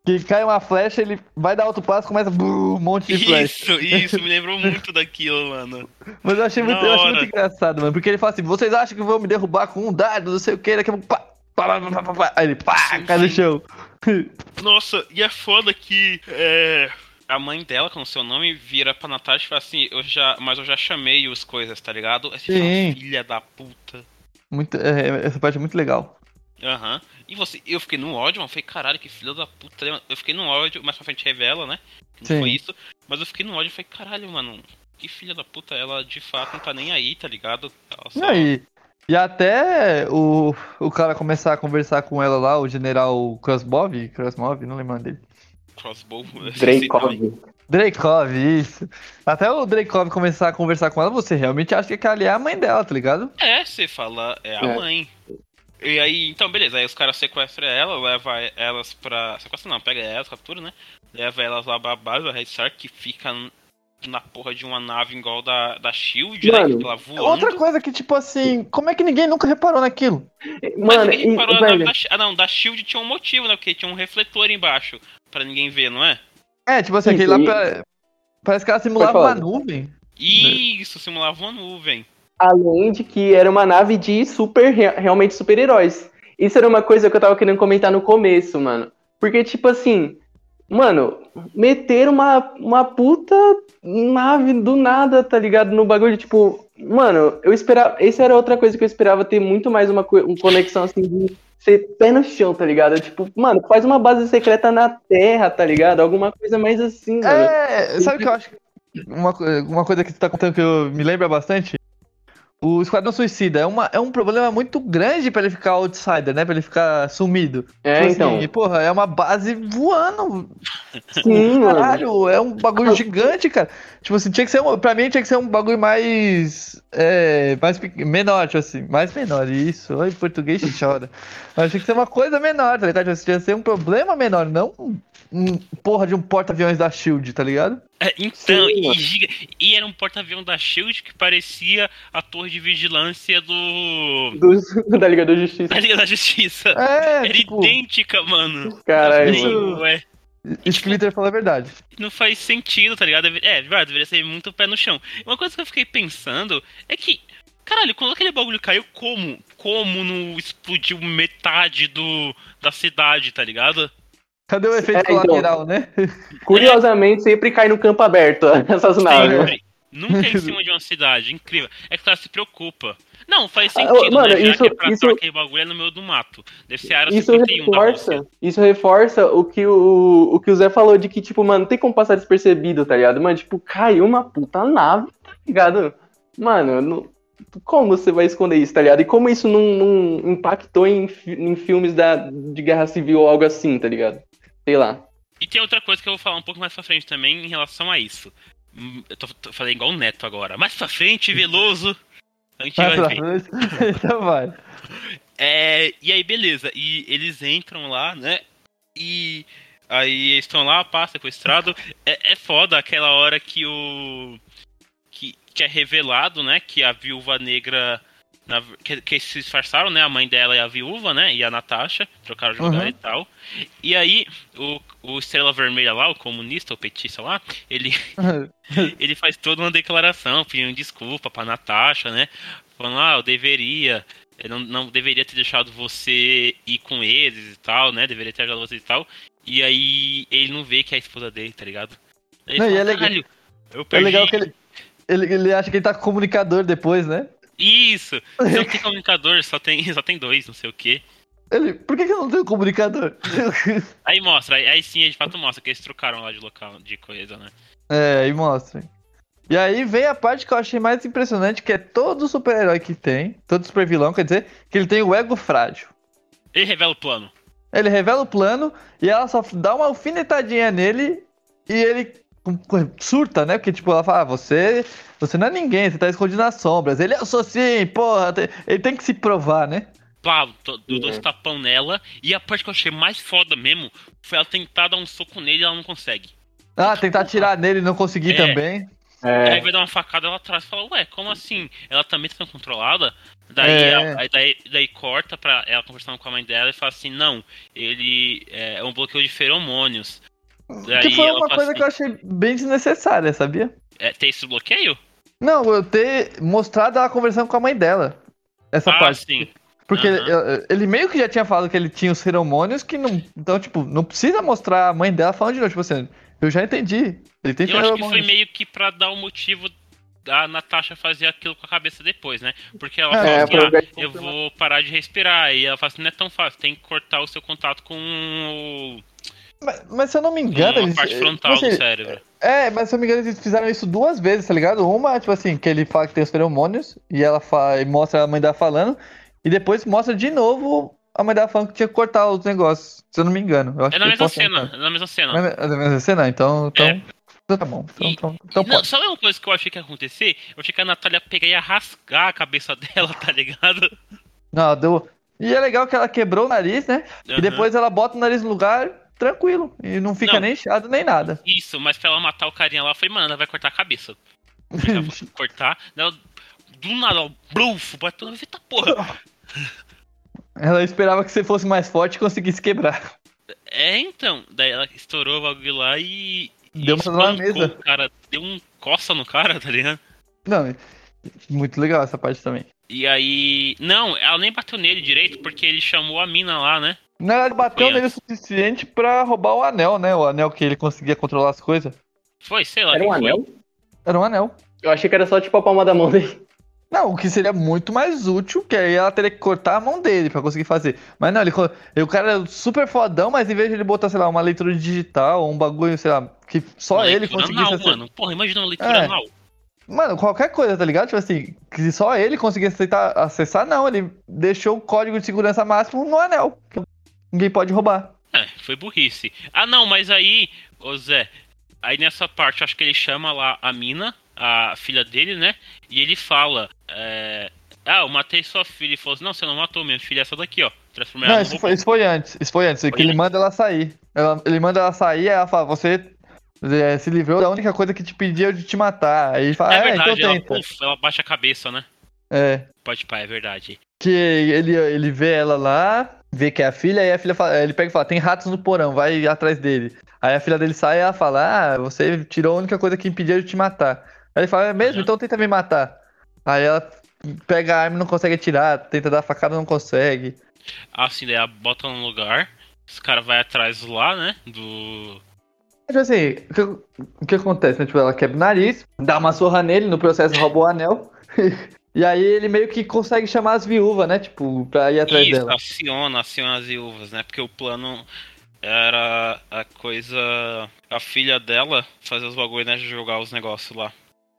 Que cai uma flecha, ele vai dar outro passo começa um monte de flecha. Isso, isso, me lembrou muito daquilo, mano. Mas eu achei, muito, eu achei muito engraçado, mano. Porque ele fala assim: vocês acham que vão me derrubar com um dardo, não sei o que, daqui a pouco. Pá, pá, pá, pá, pá, Aí ele pá, sim, cai sim. no chão. [LAUGHS] Nossa, e é foda que. É a mãe dela, com o seu nome, vira pra Natasha e fala assim, eu já, mas eu já chamei os coisas, tá ligado? Essa filha da puta. Muito, é, essa parte é muito legal. Aham. Uhum. E você, eu fiquei no ódio, mano. Falei, caralho, que filha da puta. Eu fiquei no ódio, mais pra frente revela, né? Não Sim. foi isso. Mas eu fiquei no ódio e falei, caralho, mano, que filha da puta. Ela de fato não tá nem aí, tá ligado? Só... E aí? E até o, o cara começar a conversar com ela lá, o general Krasbov, Krasnov, não lembro dele. Crossbow. [LAUGHS] Dreykov. Dreykov, isso. Até o Dreykov começar a conversar com ela, você realmente acha que aquela é a mãe dela, tá ligado? É, você fala, é a é. mãe. E aí, então, beleza, aí os caras sequestram ela, leva elas pra. Sequestra não, pega elas, captura, né? Leva elas lá pra base da Red Star, que fica na porra de uma nave igual da, da Shield, né, Mano, né? Que outra coisa que, tipo assim, como é que ninguém nunca reparou naquilo? Mano, Mas ninguém reparou e, na, da, ah, não, da Shield tinha um motivo, né? Porque tinha um refletor embaixo pra ninguém ver, não é? É, tipo assim, aquele lá pra... parece que ela simulava uma nuvem. Isso, simulava uma nuvem. Além de que era uma nave de super, realmente super-heróis. Isso era uma coisa que eu tava querendo comentar no começo, mano. Porque, tipo assim, mano, meter uma, uma puta nave do nada, tá ligado? No bagulho, tipo, mano, eu esperava. Essa era outra coisa que eu esperava ter muito mais uma, uma conexão assim de ser pé no chão, tá ligado? Tipo, mano, faz uma base secreta na Terra, tá ligado? Alguma coisa mais assim. É, sabe o que eu acho? Uma, uma coisa que você tá contando que eu, me lembra bastante? O Esquadrão Suicida é, uma, é um problema muito grande pra ele ficar outsider, né? Pra ele ficar sumido. É, Tipo então. assim, porra, é uma base voando. Sim, mano. Caralho, é um bagulho gigante, cara. Tipo assim, tinha que ser um. Pra mim tinha que ser um bagulho mais. É, mais menor, tipo assim, mais menor. Isso, oi, português [LAUGHS] chora. Mas tinha que ser uma coisa menor, tá ligado? Tipo assim, Tinha que ser um problema menor, não porra de um porta-aviões da Shield, tá ligado? É, então, Sim, e, giga- e era um porta-avião da Shield que parecia a torre de vigilância do. Dos, da Liga da Justiça. da Liga da Justiça. É, Era tipo, idêntica, mano. Caralho, Isso-. Ué, Twitter falou a verdade. não faz sentido, tá ligado? É, verdade, deveria ser muito pé no chão. Uma coisa que eu fiquei pensando é que. Caralho, quando aquele bagulho caiu, como? Como não explodiu metade do, da cidade, tá ligado? Cadê o efeito É, então. colateral, né? [LAUGHS] Curiosamente, sempre cai no campo aberto [LAUGHS] essas naves. Nunca em cima de uma cidade, incrível. É que o cara se preocupa. Não, faz Ah, sentido, mano, né? Já isso- que é pra isso- aquele bagulho é no meio do mato. Deve ser a área Isso 51 da Rússia. reforça, isso reforça o que o, o que o Zé falou de que, tipo, mano, não tem como passar despercebido, tá ligado? Mano, tipo, caiu uma puta nave, tá ligado? Mano, não- como você vai esconder isso, tá ligado? E como isso não, não impactou em, em filmes da, de guerra civil ou algo assim, tá ligado? Sei lá. E tem outra coisa que eu vou falar um pouco mais pra frente também em relação a isso. Hum, Eu tô, tô falando igual o Neto agora. Mais pra frente, Veloso. A gente Vai vai pra ver. frente. [LAUGHS] então vai. É, e aí, beleza. E eles entram lá, né? E aí eles estão lá, pá, sequestrado. É, é foda aquela hora que o. Que, que é revelado, né? Que a viúva negra. Na- que, que se disfarçaram, né? A mãe dela e a viúva, né? E a Natasha. Trocaram de lugar Uhum. e tal. E aí, o, o Estrela Vermelha lá, o comunista, o petista lá, ele, [LAUGHS] ele faz toda uma declaração pedindo desculpa pra Natasha, né? Falando, ah, eu deveria. Eu não, não deveria ter deixado você ir com eles e tal, né? Deveria ter ajudado você e tal. E aí ele não vê que é a esposa dele, tá ligado? Ele Não, e fala, é legal- "Caralho, eu É perdi. legal que ele, ele, ele acha que ele tá com comunicador depois, né? Isso! [LAUGHS] Não tem comunicador, só tem, [LAUGHS] só tem dois, não sei o quê. Ele, por que, que eu não tenho comunicador? [LAUGHS] Aí mostra, aí, aí sim, de fato mostra que eles trocaram lá de local, de coisa, né? é, aí mostra. E aí vem a parte que eu achei mais impressionante, que é todo super-herói que tem, todo super vilão, quer dizer, que ele tem o ego frágil. Ele revela o plano. Ele revela o plano e ela só dá uma alfinetadinha nele e ele surta, né? Porque, tipo, ela fala, ah, você, você não é ninguém, você tá escondido nas sombras. Ele, eu sou sim, porra. tem- Ele tem que se provar, né? Pá, do, do Uhum. dois tapão nela. E a parte que eu achei mais foda mesmo foi ela tentar dar um soco nele e ela não consegue. Ah, tentar atirar nele e não conseguir É. também. Aí É, vai dar uma facada lá atrás e fala, ué, como assim? Ela também tá sendo controlada? Daí, É. ela- aí daí, daí corta pra ela conversando com a mãe dela e fala assim, não, ele é um bloqueio de feromônios. Que foi uma coisa assim, que eu achei bem desnecessária, sabia? é, tem esse bloqueio? Não, eu ter mostrado ela conversando com a mãe dela. Essa ah, parte. sim. Porque Aham. ele, ele meio que já tinha falado que ele tinha os feromônios que não. Então, tipo, não precisa mostrar a mãe dela falando de novo. Tipo assim, eu já entendi. Ele tem Eu acho que foi meio que pra dar o motivo da Natasha fazer aquilo com a cabeça depois, né? Porque ela É, fala assim, ah, eu vou parar de respirar. E ela fala assim, não é tão fácil, tem que cortar o seu contato com o- Mas, mas se eu não me engano, a eles. parte tipo frontal do cérebro. É, mas se eu não me engano, eles fizeram isso duas vezes, tá ligado? Uma, tipo assim, que ele fala que tem os feromônios e ela fala, e mostra a mãe dela falando, e depois mostra de novo a mãe dela falando que tinha que cortar os negócios, se eu não me engano. Acho É na mesma cena, tentar. é na mesma cena. É na- é mesma cena? Então, então, É. então tá bom. Então, E- então, então Não, sabe uma coisa que eu achei que ia acontecer? Eu achei que a Natália ia pegar e rasgar a cabeça [LAUGHS] dela, tá ligado? Não, deu. E é legal que ela quebrou o nariz, né? E Aham. depois ela bota o nariz no lugar tranquilo. E não fica Não. nem inchado nem nada. Isso, mas pra ela matar o carinha lá, foi, mano, ela vai cortar a cabeça. [LAUGHS] Cortar, ela, do nada, ela, bateu na eita porra. [LAUGHS] Ela esperava que você fosse mais forte e conseguisse quebrar. É, então, daí ela estourou o bagulho lá e. Deu uma na mesa. Cara, deu um coça no cara, tá ligado? Não, muito legal essa parte também. E aí. Não, ela nem bateu nele direito, porque ele chamou a mina lá, né? Não, ela bateu nele o suficiente pra roubar o anel, né? O anel que ele conseguia controlar as coisas. Foi, sei lá. era um foi. anel? Era um anel. Eu achei que era só tipo a palma da mão dele. Não, o que seria muito mais útil, que aí ela teria que cortar a mão dele pra conseguir fazer. Mas não, ele, o cara é super fodão, mas em vez de ele botar, sei lá, uma leitura digital ou um bagulho, sei lá, que só Uma ele conseguisse. anal, mano. Porra, imagina uma leitura É. anal. Mano, qualquer coisa, tá ligado? Tipo assim, que só ele conseguisse acessar, não. Ele deixou o código de segurança máximo no anel. Que Ninguém pode roubar. É, foi burrice. Ah, não, mas aí, ô Zé, aí nessa parte, eu acho que ele chama lá a mina, a filha dele, né? E ele fala, é, ah, eu matei sua filha. E falou assim, não, você não matou minha filha, é essa daqui, ó. Transformei Não, isso foi, isso foi antes. Isso foi antes. que ele antes? manda ela sair. Ela- ele manda ela sair, aí ela fala, você é, se livrou da única coisa que te pedia de te matar. Aí ele fala, É é, verdade, então ela, tenta. puf, ela baixa a cabeça, né? É. Pode pá, é verdade. Que ele, ele vê ela lá, vê que é a filha, e a filha fala, ele pega e fala, tem ratos no porão, vai atrás dele. Aí a filha dele sai e ela fala, ah, você tirou a única coisa que impedia de te matar. Aí ele fala, é mesmo? Uhum. Então tenta me matar. Aí ela pega a arma e não consegue atirar, tenta dar a facada não consegue. Assim, daí ela bota no lugar, os caras vai atrás lá, né? Do. Tipo assim, o que, o que acontece, né? Tipo, ela quebra o nariz, dá uma surra nele, no processo rouba o anel. [LAUGHS] e aí ele meio que consegue chamar as viúvas, né? Tipo, pra ir atrás Isso, dela. aciona, aciona as viúvas, né? Porque o plano era a coisa. A filha dela fazer os bagulho, né? de Jogar os negócios lá.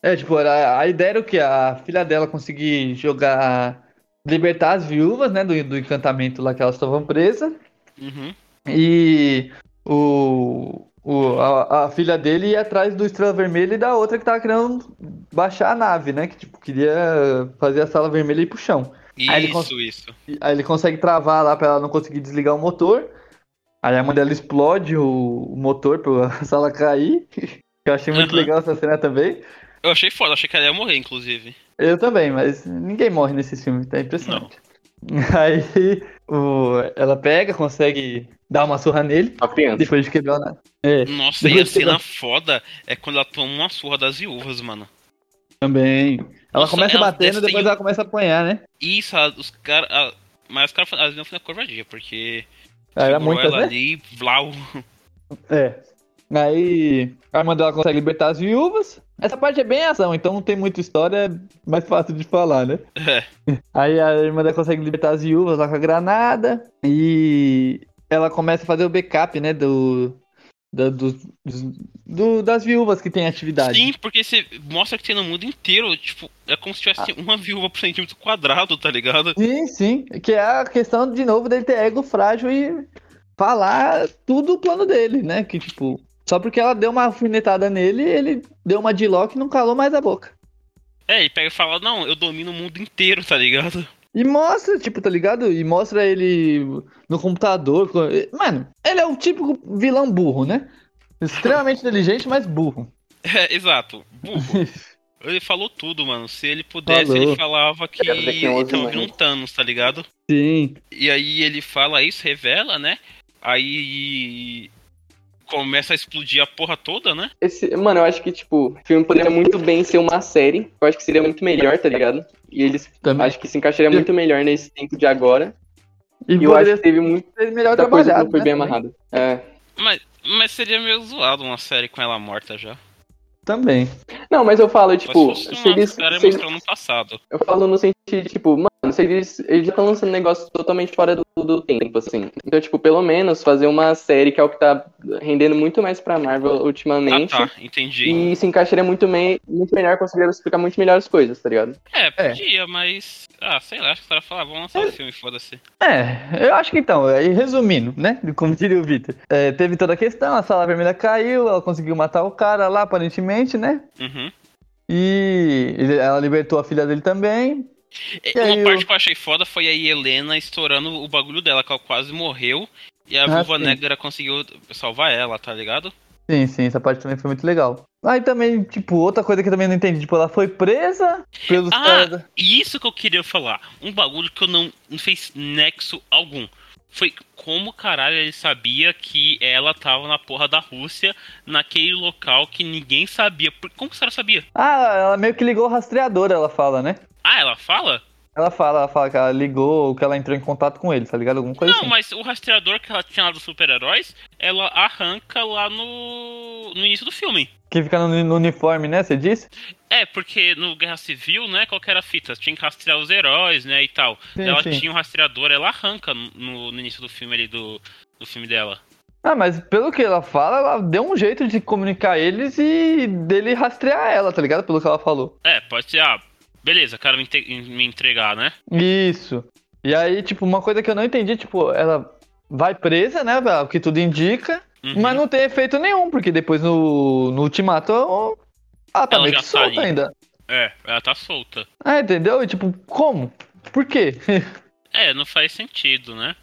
É, tipo, era, a ideia era o que? A filha dela conseguir jogar. Libertar as viúvas, né? Do, do encantamento lá que elas estavam presas. Uhum. E o. o a, a filha dele ia atrás do Estrela Vermelha e da outra que tava querendo baixar a nave, né? Que tipo, queria fazer a sala vermelha ir pro chão. Aí ele Isso, isso. Aí ele consegue travar lá pra ela não conseguir desligar o motor. Aí a mãe dela explode o, o motor pra [LAUGHS] sala cair. Eu achei muito Aham. legal essa cena também. Eu achei foda, achei que ela ia morrer, inclusive. Eu também, mas ninguém morre nesse filme, tá impressionante. [LAUGHS] Aí o, ela pega, consegue dar uma surra nele, criança. depois de quebrar na. É, Nossa, e a cena foda é quando ela toma uma surra das viúvas, mano. também. Ela Nossa, começa ela batendo, depois desceu- ela começa a apanhar, né? Isso, a- os caras. Mas os caras elas não foi na covardia, porque. Era segurou muitas, ela né? ali, vlau. É. Aí a irmã dela consegue libertar as viúvas. Essa parte é bem ação, então não tem muita história, é mais fácil de falar, né? É. [LAUGHS] Aí a irmã dela consegue libertar as viúvas lá com a granada. E ela começa a fazer o backup, né? Do. da- dos- do- das viúvas que tem atividade. Sim, porque você mostra que tem no mundo inteiro, tipo, é como se tivesse uma viúva por centímetro quadrado, tá ligado? Sim, sim. Que é a questão, de novo, dele ter ego frágil e falar tudo o plano dele, né? Que, tipo, só porque ela deu uma alfinetada nele, ele deu uma de lock e não calou mais a boca. É, ele pega e fala, não, eu domino o mundo inteiro, tá ligado? E mostra, tipo, tá ligado? E mostra ele no computador. co- Mano, ele é o típico vilão burro, né? Extremamente [LAUGHS] inteligente, mas burro. É, exato. Burro. [LAUGHS] Ele falou tudo, mano. Se ele pudesse, Falou. ele falava que ele tava vindo um Thanos, tá ligado? Sim. E aí ele fala isso, revela, né? Aí começa a explodir a porra toda, né? Esse, mano, eu acho que, tipo, o filme poderia muito bem ser uma série. Eu acho que seria muito melhor, tá ligado? E eles Também. acho que se encaixaria muito melhor nesse tempo de agora. E E eu acho que teve muito ser melhor coisa que trabalhado. não foi né, bem também. amarrada. É. Mas, mas seria meio zoado uma série com ela morta já. Também. Não, mas eu falo, tipo, se fosse se eles, se eles- no passado. Eu falo no sentido de, tipo, mano, se eles, eles já estão lançando negócio totalmente fora do, do tempo, assim. Então, tipo, pelo menos fazer uma série que é o que tá rendendo muito mais pra Marvel Ah, ultimamente. tá, entendi. E se encaixaria muito, me, muito melhor, conseguiria explicar muito melhor as coisas, tá ligado? É, É. podia, mas. Ah, sei lá, acho que os caras falaram, vamos lançar o filme, foda-se. É, eu acho que então, aí resumindo, né? Como diria o Vitor. é, teve toda a questão, a sala vermelha caiu, ela conseguiu matar o cara lá, aparentemente, né? Uhum. E ela libertou a filha dele também. E Uma parte eu- que eu achei foda foi a Helena estourando o bagulho dela, que ela quase morreu. E a Ah, Viúva. Negra conseguiu salvar ela, tá ligado? Sim, sim, essa parte também foi muito legal. Aí também, tipo, outra coisa que eu também não entendi, tipo, ela foi presa pelos Ah! caras. E isso que eu queria falar. Um bagulho que eu não, não fez nexo algum. Foi como caralho ele sabia que ela tava na porra da Rússia, naquele local que ninguém sabia. Como que a senhora sabia? Ah, ela meio que ligou o rastreador, ela fala, né? Ah, ela fala? Ela fala, ela fala que ela ligou, que ela entrou em contato com ele, tá ligado? Alguma coisa Não, assim. mas o rastreador que ela tinha lá dos super-heróis, ela arranca lá no, no início do filme. Que fica no, no uniforme, né? Você disse? É, porque no Guerra Civil, né, qual que era a fita? Tinha que rastrear os heróis, né, e tal. Sim, ela sim. tinha um rastreador, ela arranca no, no início do filme ali, do, do filme dela. Ah, mas pelo que ela fala, ela deu um jeito de comunicar eles e dele rastrear ela, tá ligado? Pelo que ela falou. É, pode ser, ah, beleza, quero me, me entregar, né? Isso. E aí, tipo, uma coisa que eu não entendi, tipo, ela vai presa, né? O que tudo indica, Uhum. mas não tem efeito nenhum, porque depois no, no ultimato ela tá Ela meio que tá solta ali. ainda. É, ela tá solta. Ah, entendeu? E tipo, como? Por quê? [LAUGHS] É, não faz sentido, né?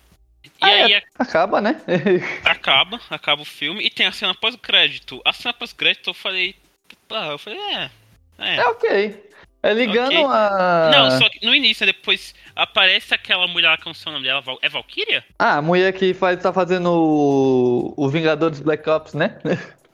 E Ah, aí é. Acaba, né? [LAUGHS] acaba, acaba o filme e tem a cena pós-crédito. A cena pós-crédito eu falei. Ah, eu falei, é. É. é ok. É ligando Ok. a. Não, só que no início, depois aparece aquela mulher que é o nome dela, é Valkyria? Ah, a mulher que faz, tá fazendo o, o Vingadores Black Ops, né?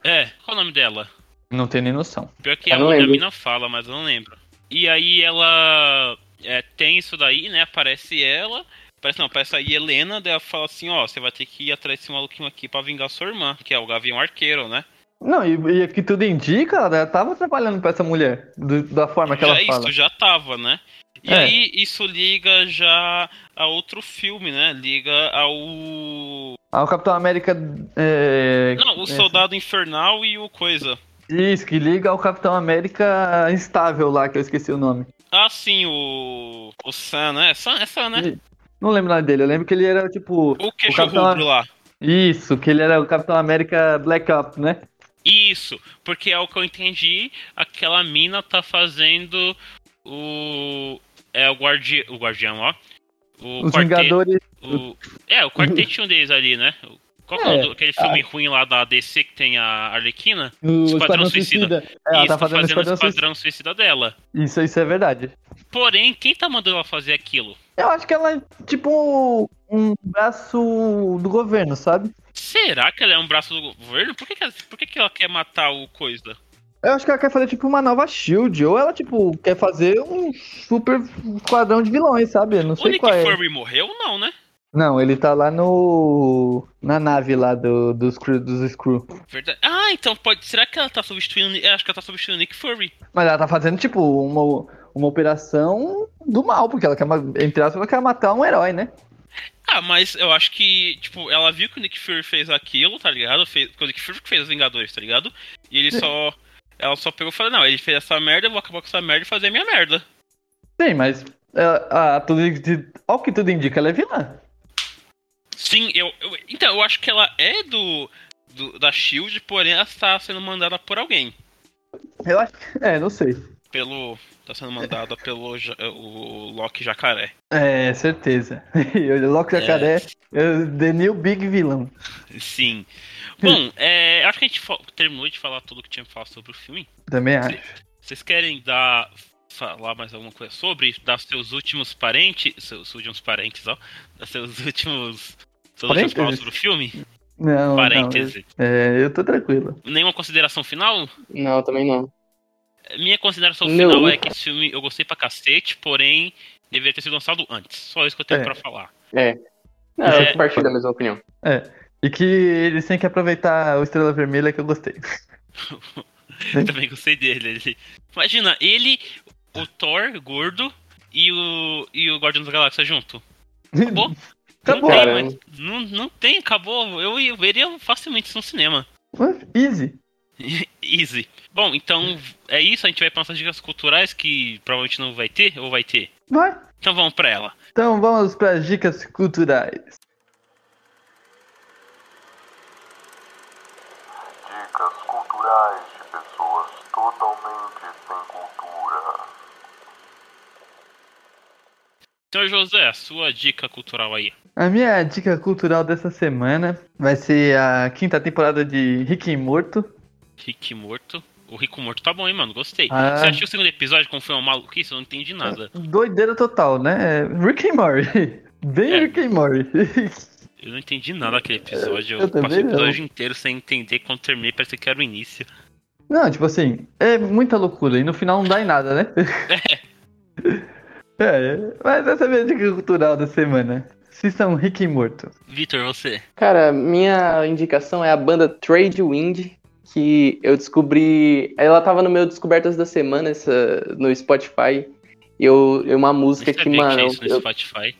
É, qual o nome dela? Não tenho nem noção. Pior que Eu a, não mulher- mina fala, mas eu não lembro. E aí ela é, tem isso daí, né? Aparece ela. Parece não, aparece a Helena, daí ela fala assim, ó, você vai ter que ir atrás desse maluquinho aqui pra vingar sua irmã, que é o Gavião Arqueiro, né? Não, e, e o que tudo indica, ela tava trabalhando pra essa mulher, do- da forma que já, ela fala. Isso já tava, né? E É. aí isso liga já a outro filme, né? Liga ao. Ah, o Capitão América. É, Não, o é, Soldado Infernal e o Coisa. Isso, que liga ao Capitão América instável lá, que eu esqueci o nome. Ah, sim, o. O Sam, né? É Sam, é Sam, né? Não lembro nada dele, eu lembro que ele era tipo. O queixo Capitão- rubro lá. Isso, que ele era o Capitão América Black Ops, né? Isso, porque é o que eu entendi, aquela mina tá fazendo o. É o, guardi... o guardião, ó. O Os quarte- Vingadores. o- É, o quartetinho [LAUGHS] deles ali, né? Qual que é, o É, aquele filme ruim lá da DC que tem a Arlequina? O Esquadrão Esquadrão Suicida. Suicida. É, ela Isso, tá fazendo o o Esquadrão Suicida. Esquadrão Suicida dela. Isso, isso é verdade. Porém, quem tá mandando ela fazer aquilo? Eu acho que ela é tipo um braço do governo, sabe? Será que ela é um braço do governo? Por que, que, ela, por que, que ela quer matar o coisa? Eu acho que ela quer fazer tipo uma nova Shield, ou ela tipo quer fazer um super esquadrão de vilões, sabe? Eu não O sei Nick qual é. Fury morreu? Não, né? Não, ele tá lá no na nave lá do, dos dos Screw. Verdade. Ah, então pode. Será que ela tá substituindo. Eu acho que ela tá substituindo o Nick Fury. Mas ela tá fazendo tipo uma, uma operação do mal, porque ela quer, entre aspas, ela quer matar um herói, né? Ah, mas eu acho que, tipo, ela viu que o Nick Fury fez aquilo, tá ligado? Fez, que o Nick Fury que fez os Vingadores, tá ligado? E ele só. Ela só pegou e falou, não, ele fez essa merda, eu vou acabar com essa merda e fazer a minha merda. Sim, mas ela, a, tudo, de- ao que tudo indica, ela é vilã. Sim, eu, eu- Então, eu acho que ela é do. do- da Shield, porém ela está sendo mandada por alguém. Eu acho É, não sei. Pelo. Tá sendo mandada pelo ja- o Loki Jacaré. É, certeza. [LAUGHS] o Loki Jacaré é the new big vilão. Sim. Bom, é, acho que a gente terminou de falar tudo que tinha pra falar sobre o filme. Também acho. Vocês querem dar falar mais alguma coisa sobre? Dar seus últimos parentes, seus últimos parentes, ó, dar seus [LAUGHS] últimos últimas Parênteses? palavras sobre o filme? Não, Parêntese. não. É, eu tô tranquilo. Nenhuma consideração final? Não, também não. Minha consideração Não. final é que esse filme eu gostei pra cacete, porém deveria ter sido lançado antes. Só isso que eu tenho É. pra falar. É. Não, É. eu compartilho da mesma opinião. E que eles têm que aproveitar o Estrela Vermelha que eu gostei. [LAUGHS] Eu também gostei dele. Ele- Imagina, ele, o Thor gordo e o, e o Guardião da Galáxia junto. Acabou? [LAUGHS] Acabou. Não tem, mas, não, não tem, acabou. Eu, eu veria facilmente isso no cinema. Easy. [LAUGHS] Easy. Bom, então é isso. A gente vai para nossas dicas culturais que provavelmente não vai ter, ou vai ter. Vai. Então vamos pra ela. Então vamos para as dicas culturais. Dicas culturais de pessoas totalmente sem cultura. Senhor José, a sua dica cultural aí. A minha dica cultural dessa semana vai ser a quinta temporada de Rick e Morto. Rick Morto. O Rico Morto tá bom, hein, mano? Gostei. Ah. Você assistiu o segundo episódio como foi uma maluquice? Eu não entendi nada. Doideira total, né? Rick and Morty. [LAUGHS] Bem É. Rick and Morty. [LAUGHS] Eu não entendi nada daquele episódio. Eu Eu, também passei o não. episódio inteiro sem entender. Quando terminei, parecia que era o início. Não, tipo assim, é muita loucura e no final não dá em nada, né? [LAUGHS] É, mas essa é a minha dica cultural da semana. Assistam Rick e Morto. Vitor, você. Cara, minha indicação é a banda Trade Wind, que eu descobri. Ela tava no meu Descobertas da Semana essa, no Spotify. E eu, eu uma música que, mano. Isso no eu, Spotify.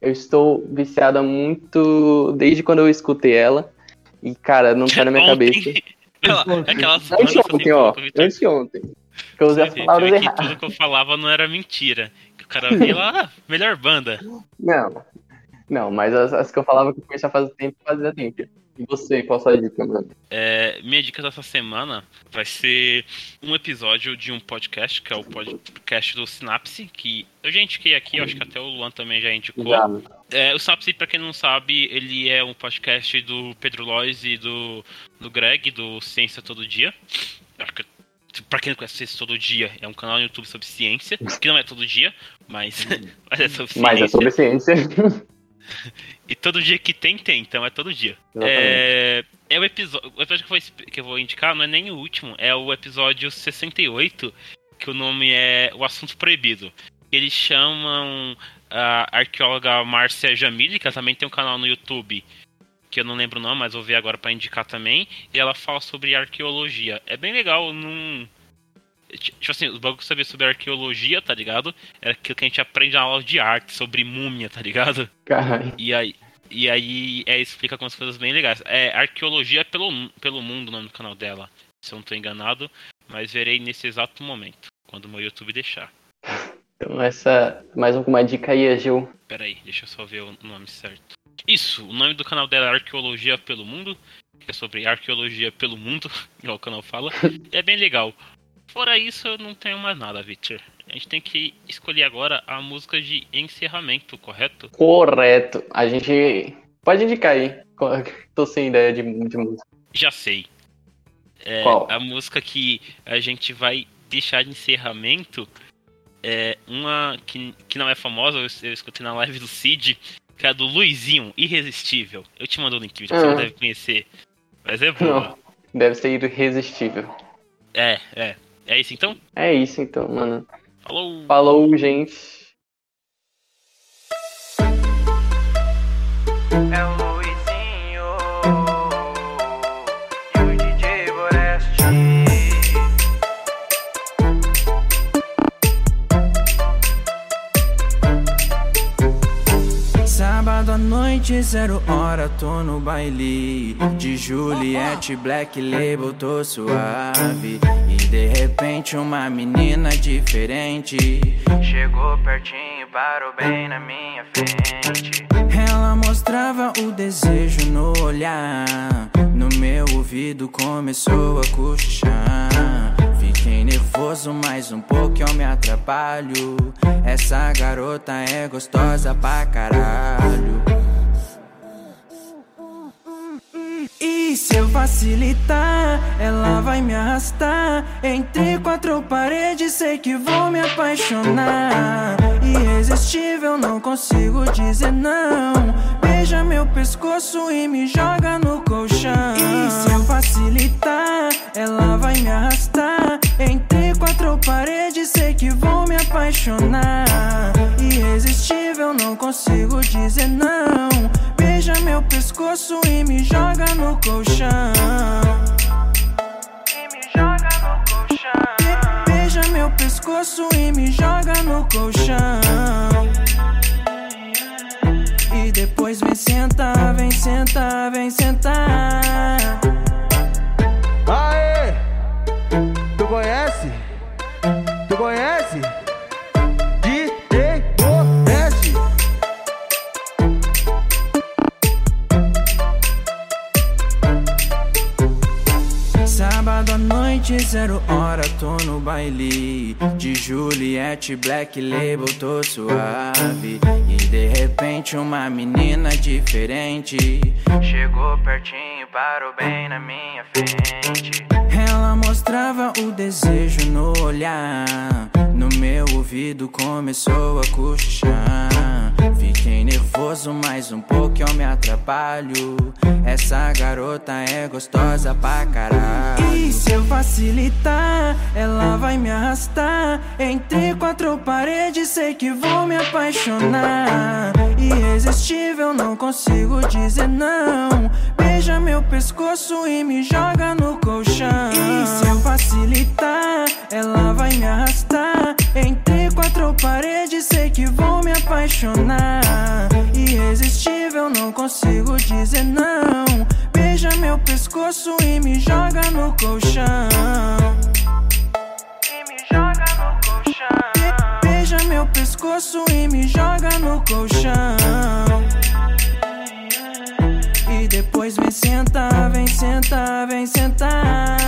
eu estou viciada muito desde quando eu escutei ela. E, cara, não tá na minha [LAUGHS] cabeça. Semana Antes ontem, ó. Antes de ontem. Que eu usei as palavras que erradas. tudo que eu falava não era mentira. Que o cara via lá, ah, melhor banda. Não. Não, mas as, as que eu falava que eu conhecia faz tempo, fazia tempo. E você, qual a sua dica, mano? É, minha dica dessa semana vai ser um episódio de um podcast, que é o podcast do Synapse, que eu já indiquei aqui, eu acho que até o Luan também já indicou. É, o Synapse, pra quem não sabe, ele é um podcast do Pedro Lois e do, do Greg, do Ciência Todo Dia. Acho que, pra quem não conhece Ciência Todo Dia, é um canal no YouTube sobre ciência, que não é todo dia, mas, [LAUGHS] mas é sobre ciência. Mas é sobre ciência. [LAUGHS] E todo dia que tem, tem, então é todo dia. É, é o episódio. O episódio que eu, vou, que eu vou indicar não é nem o último, é o episódio 68, que o nome é O Assunto Proibido. Eles chamam a arqueóloga Márcia Jamili, que ela também tem um canal no YouTube, que eu não lembro não, mas vou ver agora pra indicar também. E ela fala sobre arqueologia. É bem legal, não. Tipo assim, os bagulhos que sabia sobre arqueologia, tá ligado? Era aquilo que a gente aprende na aula de arte, sobre múmia, tá ligado? Caralho. E aí, e aí é, explica algumas coisas bem legais. É Arqueologia pelo, pelo Mundo, o nome do canal dela. Se eu não tô enganado, mas verei nesse exato momento, quando o meu YouTube deixar. Então essa. Mais uma dica aí, Gil. Pera aí, deixa eu só ver o nome certo. Isso, o nome do canal dela é Arqueologia pelo Mundo, que é sobre arqueologia pelo mundo, [LAUGHS] igual o canal fala. E [LAUGHS] é bem legal. Fora isso, eu não tenho mais nada, Victor. A gente tem que escolher agora a música de encerramento, correto? Correto. A gente. Pode indicar aí. [LAUGHS] Tô sem ideia de, de música. Já sei. É, Qual? A música que a gente vai deixar de encerramento é uma que, que não é famosa, eu, eu escutei na live do Cid, que é a do Luizinho, Irresistível. Eu te mando o link, você Ah. não deve conhecer. Mas é boa. Não. Deve ser irresistível. É, é. É isso então? É isso então, mano. Falou! Falou, gente. É o Luizinho e o DJ Boreste. Sábado à noite, zero hora, tô no baile De Juliette, Black Label, tô suave de repente uma menina diferente Chegou pertinho, parou bem na minha frente. Ela mostrava o desejo no olhar. No meu ouvido começou a cochichar. Fiquei nervoso mais um pouco eu me atrapalho. Essa garota é gostosa pra caralho E se eu facilitar, ela vai me arrastar. Entre quatro paredes, sei que vou me apaixonar. Irresistível, não consigo dizer não. Beija meu pescoço e me joga no colchão. E se eu facilitar, ela vai me arrastar. Entre quatro paredes, sei que vou me apaixonar. Irresistível, não consigo dizer não Meu pescoço e me joga no colchão. E me joga no colchão. Be- Beija meu pescoço e me joga no colchão. E depois vem sentar, vem sentar, vem sentar. Zero hora, tô no baile. De Juliette, Black Label, tô suave. E de repente uma menina diferente Chegou pertinho, parou bem na minha frente. Ela mostrava o desejo no olhar. No meu ouvido começou a cochichar Fiquei nervoso mais um pouco eu me atrapalho. Essa garota é gostosa pra caralho. E se eu facilitar, ela vai me arrastar. Entre quatro paredes, sei que vou me apaixonar. Irresistível, não consigo dizer não. Beija meu pescoço e me joga no colchão. E se eu facilitar, ela vai me arrastar. Entre quatro paredes, sei que vou me apaixonar. Irresistível, não consigo dizer não. Beija meu pescoço e me joga no colchão. Beija meu pescoço e me joga no colchão. E depois vem sentar, vem sentar, vem sentar.